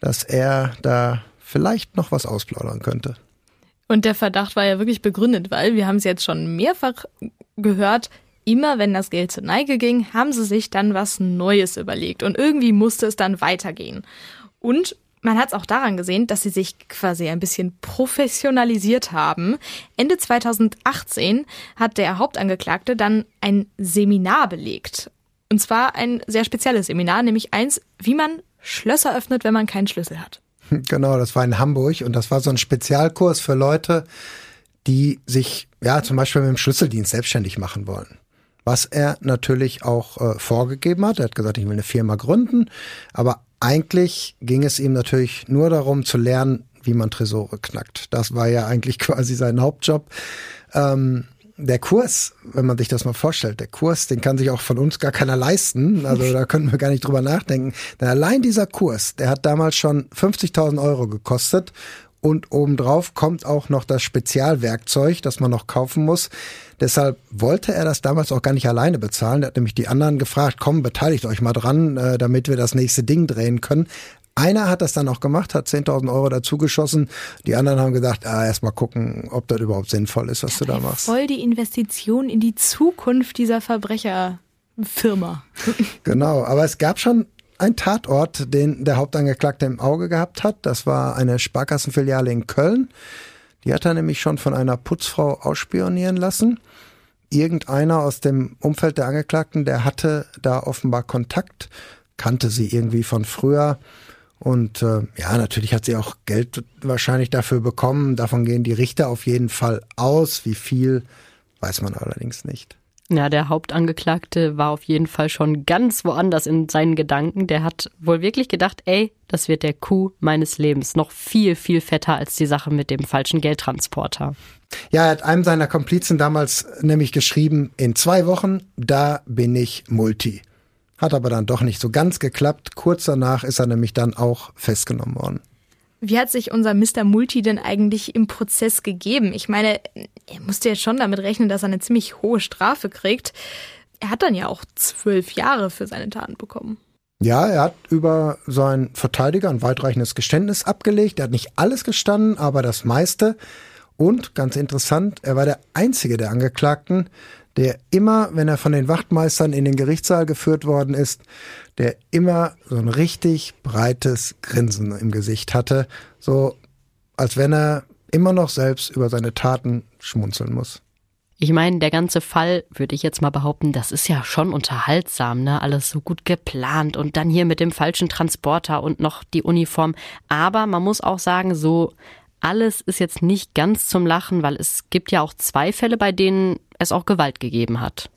[SPEAKER 4] dass er da vielleicht noch was ausplaudern könnte.
[SPEAKER 3] Und der Verdacht war ja wirklich begründet, weil wir haben es jetzt schon mehrfach gehört, immer wenn das Geld zur Neige ging, haben sie sich dann was Neues überlegt und irgendwie musste es dann weitergehen. Und man hat es auch daran gesehen, dass sie sich quasi ein bisschen professionalisiert haben. Ende 2018 hat der Hauptangeklagte dann ein Seminar belegt. Und zwar ein sehr spezielles Seminar, nämlich eins, wie man Schlösser öffnet, wenn man keinen Schlüssel hat.
[SPEAKER 4] Genau, das war in Hamburg und das war so ein Spezialkurs für Leute, die sich ja zum Beispiel mit dem Schlüsseldienst selbstständig machen wollen was er natürlich auch äh, vorgegeben hat. Er hat gesagt, ich will eine Firma gründen, aber eigentlich ging es ihm natürlich nur darum zu lernen, wie man Tresore knackt. Das war ja eigentlich <laughs> quasi sein Hauptjob. Ähm, der Kurs, wenn man sich das mal vorstellt, der Kurs, den kann sich auch von uns gar keiner leisten. Also da <laughs> können wir gar nicht drüber nachdenken. Denn allein dieser Kurs, der hat damals schon 50.000 Euro gekostet. Und obendrauf kommt auch noch das Spezialwerkzeug, das man noch kaufen muss. Deshalb wollte er das damals auch gar nicht alleine bezahlen. Er hat nämlich die anderen gefragt, komm, beteiligt euch mal dran, äh, damit wir das nächste Ding drehen können. Einer hat das dann auch gemacht, hat 10.000 Euro dazugeschossen. Die anderen haben gedacht, ah, erst mal gucken, ob das überhaupt sinnvoll ist, was ja, du da machst.
[SPEAKER 3] Voll die Investition in die Zukunft dieser Verbrecherfirma.
[SPEAKER 4] genau, aber es gab schon ein Tatort, den der Hauptangeklagte im Auge gehabt hat. Das war eine Sparkassenfiliale in Köln. Die hat er nämlich schon von einer Putzfrau ausspionieren lassen. Irgendeiner aus dem Umfeld der Angeklagten, der hatte da offenbar Kontakt, kannte sie irgendwie von früher. Und äh, ja, natürlich hat sie auch Geld wahrscheinlich dafür bekommen. Davon gehen die Richter auf jeden Fall aus. Wie viel, weiß man allerdings nicht.
[SPEAKER 1] Ja, der Hauptangeklagte war auf jeden Fall schon ganz woanders in seinen Gedanken. Der hat wohl wirklich gedacht, ey, das wird der Coup meines Lebens. Noch viel, viel fetter als die Sache mit dem falschen Geldtransporter.
[SPEAKER 4] Ja, er hat einem seiner Komplizen damals nämlich geschrieben, in zwei Wochen, da bin ich Multi. Hat aber dann doch nicht so ganz geklappt. Kurz danach ist er nämlich dann auch festgenommen worden.
[SPEAKER 3] Wie hat sich unser Mr. Multi denn eigentlich im Prozess gegeben? Ich meine, er musste jetzt schon damit rechnen, dass er eine ziemlich hohe Strafe kriegt. Er hat dann ja auch zwölf Jahre für seine Taten bekommen.
[SPEAKER 4] Ja, er hat über seinen Verteidiger ein weitreichendes Geständnis abgelegt. Er hat nicht alles gestanden, aber das meiste. Und ganz interessant, er war der einzige der Angeklagten, der immer, wenn er von den Wachtmeistern in den Gerichtssaal geführt worden ist, der immer so ein richtig breites Grinsen im Gesicht hatte, so als wenn er immer noch selbst über seine Taten schmunzeln muss.
[SPEAKER 1] Ich meine, der ganze Fall, würde ich jetzt mal behaupten, das ist ja schon unterhaltsam, ne? Alles so gut geplant und dann hier mit dem falschen Transporter und noch die Uniform. Aber man muss auch sagen, so alles ist jetzt nicht ganz zum Lachen, weil es gibt ja auch zwei Fälle, bei denen es auch Gewalt gegeben hat.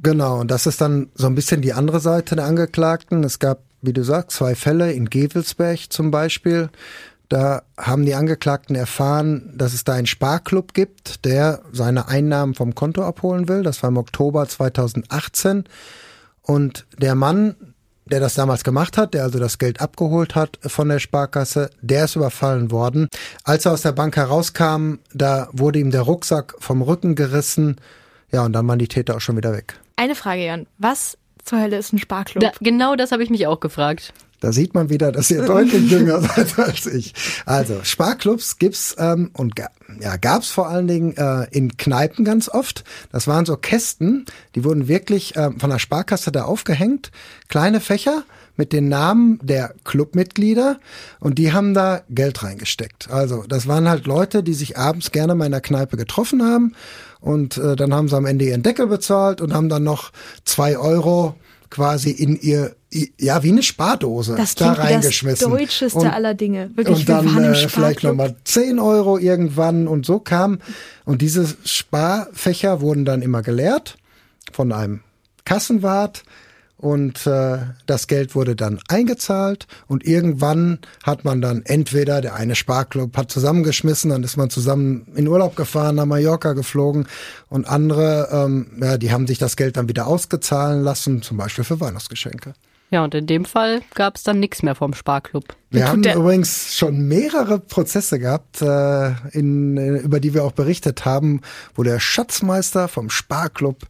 [SPEAKER 4] Genau, und das ist dann so ein bisschen die andere Seite der Angeklagten. Es gab, wie du sagst, zwei Fälle in Gevelsberg zum Beispiel. Da haben die Angeklagten erfahren, dass es da einen Sparklub gibt, der seine Einnahmen vom Konto abholen will. Das war im Oktober 2018. Und der Mann, der das damals gemacht hat, der also das Geld abgeholt hat von der Sparkasse, der ist überfallen worden. Als er aus der Bank herauskam, da wurde ihm der Rucksack vom Rücken gerissen. Ja, und dann waren die Täter auch schon wieder weg.
[SPEAKER 3] Eine Frage, Jan. Was zur Hölle ist ein Sparklub?
[SPEAKER 1] Da, genau das habe ich mich auch gefragt.
[SPEAKER 4] Da sieht man wieder, dass ihr deutlich <laughs> jünger seid als ich. Also Sparclubs gibt's ähm, und ja, gab's vor allen Dingen äh, in Kneipen ganz oft. Das waren so Kästen, die wurden wirklich äh, von der Sparkasse da aufgehängt, kleine Fächer mit den Namen der Clubmitglieder und die haben da Geld reingesteckt. Also das waren halt Leute, die sich abends gerne mal in der Kneipe getroffen haben und äh, dann haben sie am Ende ihren Deckel bezahlt und haben dann noch zwei Euro quasi in ihr, ja, wie eine Spardose
[SPEAKER 3] das
[SPEAKER 4] da reingeschmissen.
[SPEAKER 3] Das deutscheste und, aller Dinge. Wirklich,
[SPEAKER 4] und dann äh, vielleicht nochmal 10 Euro irgendwann und so kam. Und diese Sparfächer wurden dann immer geleert von einem Kassenwart und äh, das Geld wurde dann eingezahlt und irgendwann hat man dann entweder der eine Sparclub hat zusammengeschmissen, dann ist man zusammen in Urlaub gefahren, nach Mallorca geflogen und andere, ähm, ja, die haben sich das Geld dann wieder ausgezahlen lassen, zum Beispiel für Weihnachtsgeschenke.
[SPEAKER 1] Ja, und in dem Fall gab es dann nichts mehr vom Sparclub.
[SPEAKER 4] Wir haben übrigens schon mehrere Prozesse gehabt, äh, in, über die wir auch berichtet haben, wo der Schatzmeister vom Sparclub der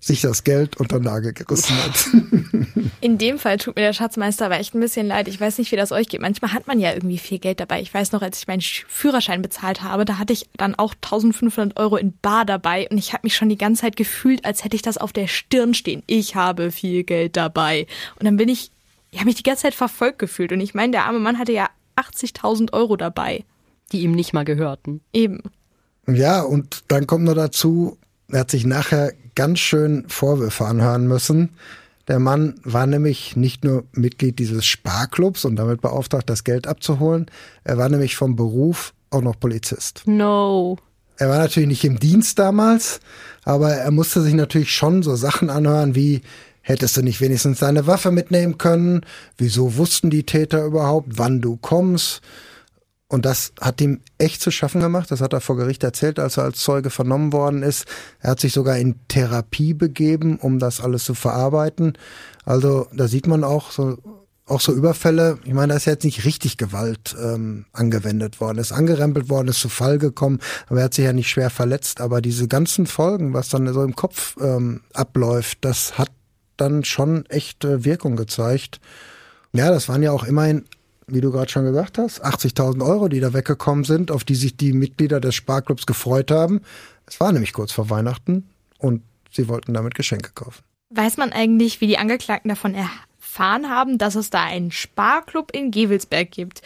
[SPEAKER 4] sich das Geld unter den Nagel gerissen hat. <laughs>
[SPEAKER 3] In dem Fall tut mir der Schatzmeister aber echt ein bisschen leid. Ich weiß nicht, wie das euch geht. Manchmal hat man ja irgendwie viel Geld dabei. Ich weiß noch, als ich meinen Führerschein bezahlt habe, da hatte ich dann auch 1500 Euro in Bar dabei und ich habe mich schon die ganze Zeit gefühlt, als hätte ich das auf der Stirn stehen. Ich habe viel Geld dabei. Und dann bin ich, ich habe mich die ganze Zeit verfolgt gefühlt. Und ich meine, der arme Mann hatte ja 80.000 Euro dabei.
[SPEAKER 1] Die ihm nicht mal gehörten.
[SPEAKER 3] Eben.
[SPEAKER 4] Ja, und dann kommt noch dazu, er hat sich nachher ganz schön Vorwürfe anhören müssen. Der Mann war nämlich nicht nur Mitglied dieses Sparclubs und damit beauftragt, das Geld abzuholen. Er war nämlich vom Beruf auch noch Polizist.
[SPEAKER 1] No.
[SPEAKER 4] Er war natürlich nicht im Dienst damals, aber er musste sich natürlich schon so Sachen anhören wie, hättest du nicht wenigstens deine Waffe mitnehmen können? Wieso wussten die Täter überhaupt, wann du kommst? Und das hat ihm echt zu schaffen gemacht. Das hat er vor Gericht erzählt, als er als Zeuge vernommen worden ist. Er hat sich sogar in Therapie begeben, um das alles zu verarbeiten. Also da sieht man auch so, auch so Überfälle. Ich meine, da ist jetzt nicht richtig Gewalt ähm, angewendet worden. ist angerempelt worden, ist zu Fall gekommen, aber er hat sich ja nicht schwer verletzt. Aber diese ganzen Folgen, was dann so im Kopf ähm, abläuft, das hat dann schon echt äh, Wirkung gezeigt. Ja, das waren ja auch immerhin wie du gerade schon gesagt hast, 80.000 Euro, die da weggekommen sind, auf die sich die Mitglieder des Sparclubs gefreut haben. Es war nämlich kurz vor Weihnachten und sie wollten damit Geschenke kaufen.
[SPEAKER 3] Weiß man eigentlich, wie die Angeklagten davon erfahren haben, dass es da einen Sparclub in Gewelsberg gibt,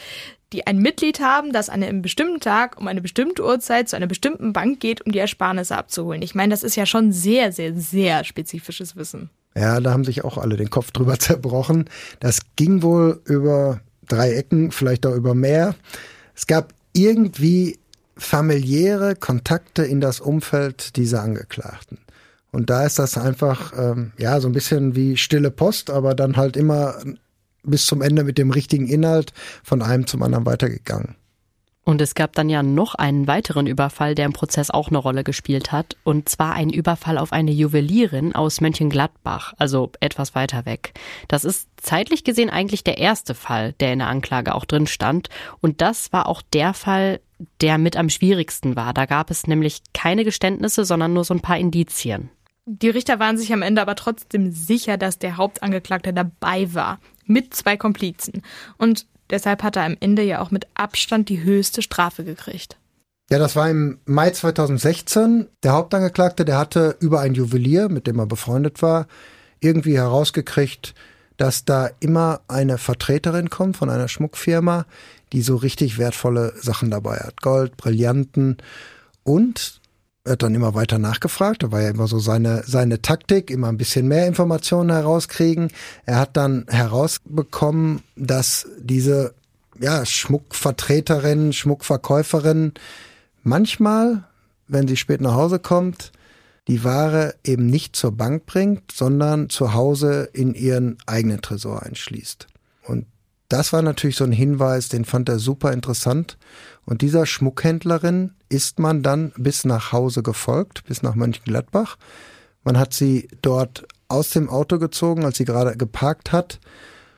[SPEAKER 3] die ein Mitglied haben, das an einem bestimmten Tag um eine bestimmte Uhrzeit zu einer bestimmten Bank geht, um die Ersparnisse abzuholen? Ich meine, das ist ja schon sehr, sehr, sehr spezifisches Wissen.
[SPEAKER 4] Ja, da haben sich auch alle den Kopf drüber <laughs> zerbrochen. Das ging wohl über drei Ecken, vielleicht auch über mehr. Es gab irgendwie familiäre Kontakte in das Umfeld dieser Angeklagten. Und da ist das einfach, ähm, ja, so ein bisschen wie stille Post, aber dann halt immer bis zum Ende mit dem richtigen Inhalt von einem zum anderen weitergegangen.
[SPEAKER 1] Und es gab dann ja noch einen weiteren Überfall, der im Prozess auch eine Rolle gespielt hat. Und zwar ein Überfall auf eine Juwelierin aus Mönchengladbach, also etwas weiter weg. Das ist zeitlich gesehen eigentlich der erste Fall, der in der Anklage auch drin stand. Und das war auch der Fall, der mit am schwierigsten war. Da gab es nämlich keine Geständnisse, sondern nur so ein paar Indizien.
[SPEAKER 3] Die Richter waren sich am Ende aber trotzdem sicher, dass der Hauptangeklagte dabei war, mit zwei Komplizen. Und deshalb hat er am Ende ja auch mit Abstand die höchste Strafe gekriegt.
[SPEAKER 4] Ja, das war im Mai 2016. Der Hauptangeklagte, der hatte über ein Juwelier, mit dem er befreundet war, irgendwie herausgekriegt, dass da immer eine Vertreterin kommt von einer Schmuckfirma, die so richtig wertvolle Sachen dabei hat. Gold, Brillanten und hat dann immer weiter nachgefragt. Da war ja immer so seine, seine Taktik, immer ein bisschen mehr Informationen herauskriegen. Er hat dann herausbekommen, dass diese ja, Schmuckvertreterin, Schmuckverkäuferin manchmal, wenn sie spät nach Hause kommt, die Ware eben nicht zur Bank bringt, sondern zu Hause in ihren eigenen Tresor einschließt. Und das war natürlich so ein Hinweis, den fand er super interessant und dieser Schmuckhändlerin ist man dann bis nach Hause gefolgt, bis nach Mönchengladbach. Man hat sie dort aus dem Auto gezogen, als sie gerade geparkt hat.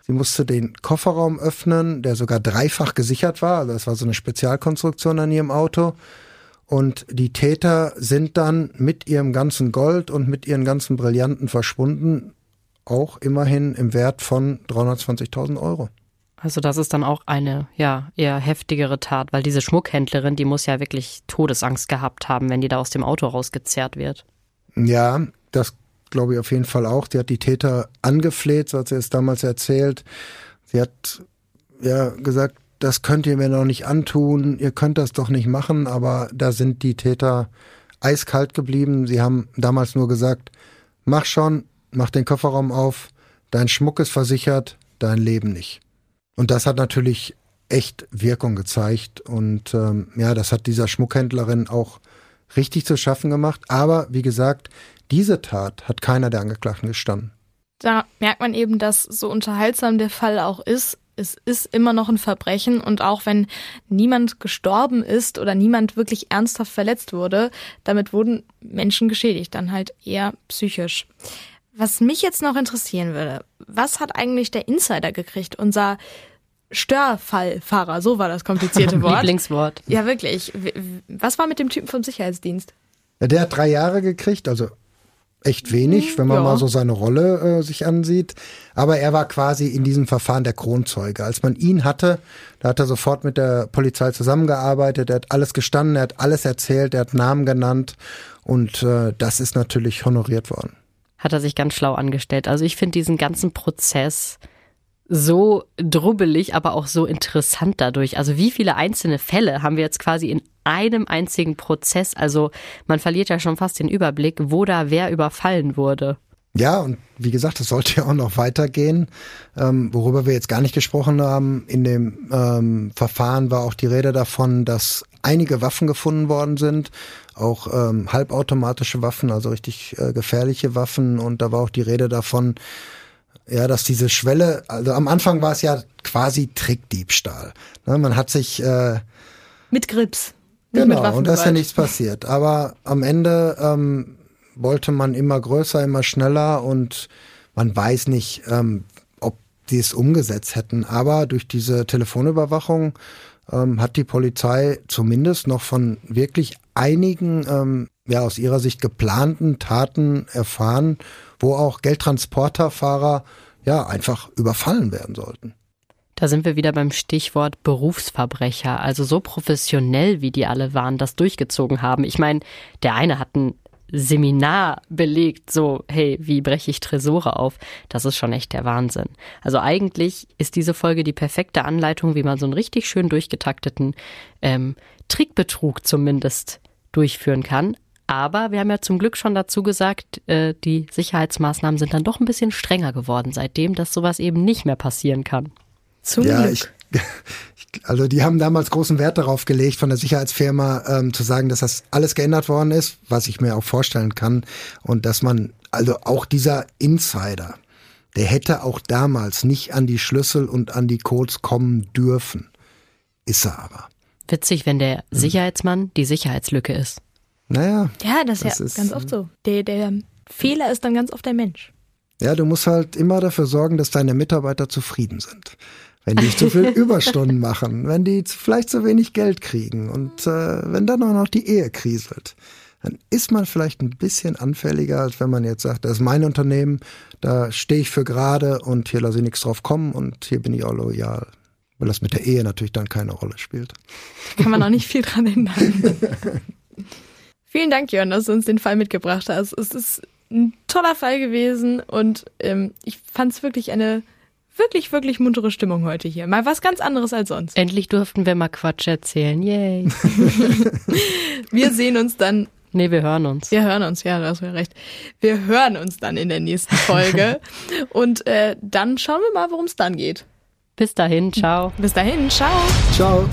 [SPEAKER 4] Sie musste den Kofferraum öffnen, der sogar dreifach gesichert war. Also das war so eine Spezialkonstruktion an ihrem Auto. Und die Täter sind dann mit ihrem ganzen Gold und mit ihren ganzen Brillanten verschwunden. Auch immerhin im Wert von 320.000 Euro.
[SPEAKER 1] Also das ist dann auch eine ja eher heftigere Tat, weil diese Schmuckhändlerin, die muss ja wirklich Todesangst gehabt haben, wenn die da aus dem Auto rausgezerrt wird.
[SPEAKER 4] Ja, das glaube ich auf jeden Fall auch. Die hat die Täter angefleht, so hat sie es damals erzählt. Sie hat ja gesagt, das könnt ihr mir noch nicht antun, ihr könnt das doch nicht machen, aber da sind die Täter eiskalt geblieben. Sie haben damals nur gesagt, mach schon, mach den Kofferraum auf, dein Schmuck ist versichert, dein Leben nicht. Und das hat natürlich echt Wirkung gezeigt. Und ähm, ja, das hat dieser Schmuckhändlerin auch richtig zu schaffen gemacht. Aber wie gesagt, diese Tat hat keiner der Angeklagten gestanden.
[SPEAKER 3] Da merkt man eben, dass so unterhaltsam der Fall auch ist. Es ist immer noch ein Verbrechen und auch wenn niemand gestorben ist oder niemand wirklich ernsthaft verletzt wurde, damit wurden Menschen geschädigt, dann halt eher psychisch. Was mich jetzt noch interessieren würde, was hat eigentlich der Insider gekriegt? Unser Störfallfahrer, so war das komplizierte <laughs> Wort.
[SPEAKER 1] Lieblingswort.
[SPEAKER 3] Ja, wirklich. Was war mit dem Typen vom Sicherheitsdienst?
[SPEAKER 4] Ja, der hat drei Jahre gekriegt, also echt wenig, wenn man ja. mal so seine Rolle äh, sich ansieht. Aber er war quasi in diesem Verfahren der Kronzeuge. Als man ihn hatte, da hat er sofort mit der Polizei zusammengearbeitet, er hat alles gestanden, er hat alles erzählt, er hat Namen genannt und äh, das ist natürlich honoriert worden
[SPEAKER 1] hat er sich ganz schlau angestellt. Also ich finde diesen ganzen Prozess so drubbelig, aber auch so interessant dadurch. Also wie viele einzelne Fälle haben wir jetzt quasi in einem einzigen Prozess? Also man verliert ja schon fast den Überblick, wo da wer überfallen wurde.
[SPEAKER 4] Ja, und wie gesagt, es sollte ja auch noch weitergehen. Ähm, worüber wir jetzt gar nicht gesprochen haben, in dem ähm, Verfahren war auch die Rede davon, dass einige Waffen gefunden worden sind, auch ähm, halbautomatische Waffen, also richtig äh, gefährliche Waffen. Und da war auch die Rede davon, ja, dass diese Schwelle, also am Anfang war es ja quasi Trickdiebstahl. Ne, man hat sich äh,
[SPEAKER 3] mit Grips.
[SPEAKER 4] Genau, und da ist ja nichts passiert. Aber am Ende ähm, wollte man immer größer, immer schneller und man weiß nicht, ähm, ob die es umgesetzt hätten. Aber durch diese Telefonüberwachung ähm, hat die Polizei zumindest noch von wirklich einigen, ähm, ja, aus ihrer Sicht geplanten Taten erfahren, wo auch Geldtransporterfahrer ja einfach überfallen werden sollten.
[SPEAKER 1] Da sind wir wieder beim Stichwort Berufsverbrecher. Also so professionell, wie die alle waren, das durchgezogen haben. Ich meine, der eine hat ein Seminar belegt, so, hey, wie breche ich Tresore auf? Das ist schon echt der Wahnsinn. Also eigentlich ist diese Folge die perfekte Anleitung, wie man so einen richtig schön durchgetakteten ähm, Trickbetrug zumindest durchführen kann. Aber wir haben ja zum Glück schon dazu gesagt, äh, die Sicherheitsmaßnahmen sind dann doch ein bisschen strenger geworden seitdem, dass sowas eben nicht mehr passieren kann.
[SPEAKER 3] Zum
[SPEAKER 4] ja,
[SPEAKER 3] Glück.
[SPEAKER 4] Ich <laughs> also die haben damals großen Wert darauf gelegt, von der Sicherheitsfirma ähm, zu sagen, dass das alles geändert worden ist, was ich mir auch vorstellen kann. Und dass man, also auch dieser Insider, der hätte auch damals nicht an die Schlüssel und an die Codes kommen dürfen. Ist er aber.
[SPEAKER 1] Witzig, wenn der Sicherheitsmann die Sicherheitslücke ist.
[SPEAKER 4] Naja.
[SPEAKER 3] Ja, das,
[SPEAKER 4] Das
[SPEAKER 3] ist ja
[SPEAKER 4] ist,
[SPEAKER 3] ganz oft so. Der, der Fehler ist dann ganz oft der Mensch.
[SPEAKER 4] Ja, du musst halt immer dafür sorgen, dass deine Mitarbeiter zufrieden sind. Wenn die zu viel <laughs> Überstunden machen, wenn die vielleicht zu wenig Geld kriegen und äh, wenn dann auch noch die Ehe kriselt, dann ist man vielleicht ein bisschen anfälliger, als wenn man jetzt sagt, das ist mein Unternehmen, da stehe ich für gerade und hier lasse ich nichts drauf kommen und hier bin ich auch loyal. Weil das mit der Ehe natürlich dann keine Rolle spielt.
[SPEAKER 3] Kann man auch nicht viel dran ändern. <laughs> Vielen Dank, Jörn, dass du uns den Fall mitgebracht hast. Es ist ein toller Fall gewesen und ähm, ich fand es wirklich eine wirklich, wirklich muntere Stimmung heute hier. Mal was ganz anderes als sonst.
[SPEAKER 1] Endlich durften wir mal Quatsch erzählen. Yay. <laughs>
[SPEAKER 3] Wir sehen uns dann,
[SPEAKER 1] Nee, wir hören uns.
[SPEAKER 3] wir hören uns, ja, du hast mir recht. Wir hören uns dann in der nächsten Folge <laughs> und äh, dann schauen wir mal, worum es dann geht.
[SPEAKER 1] Bis dahin, ciao.
[SPEAKER 3] Bis dahin, ciao.
[SPEAKER 4] Ciao.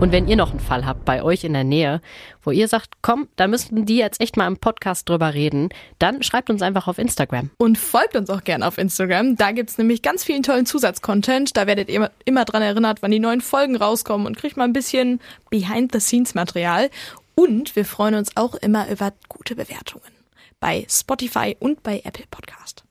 [SPEAKER 1] Und wenn ihr noch einen Fall habt bei euch in der Nähe, wo ihr sagt, komm, da müssten die jetzt echt mal im Podcast drüber reden, dann schreibt uns einfach auf Instagram.
[SPEAKER 3] Und folgt uns auch gerne auf Instagram. Da gibt's nämlich ganz vielen tollen Zusatzcontent. Da werdet ihr immer, dran erinnert, wann die neuen Folgen rauskommen und kriegt mal ein bisschen Behind-the-Scenes-Material. Und wir freuen uns auch immer über gute Bewertungen bei Spotify und bei Apple Podcast.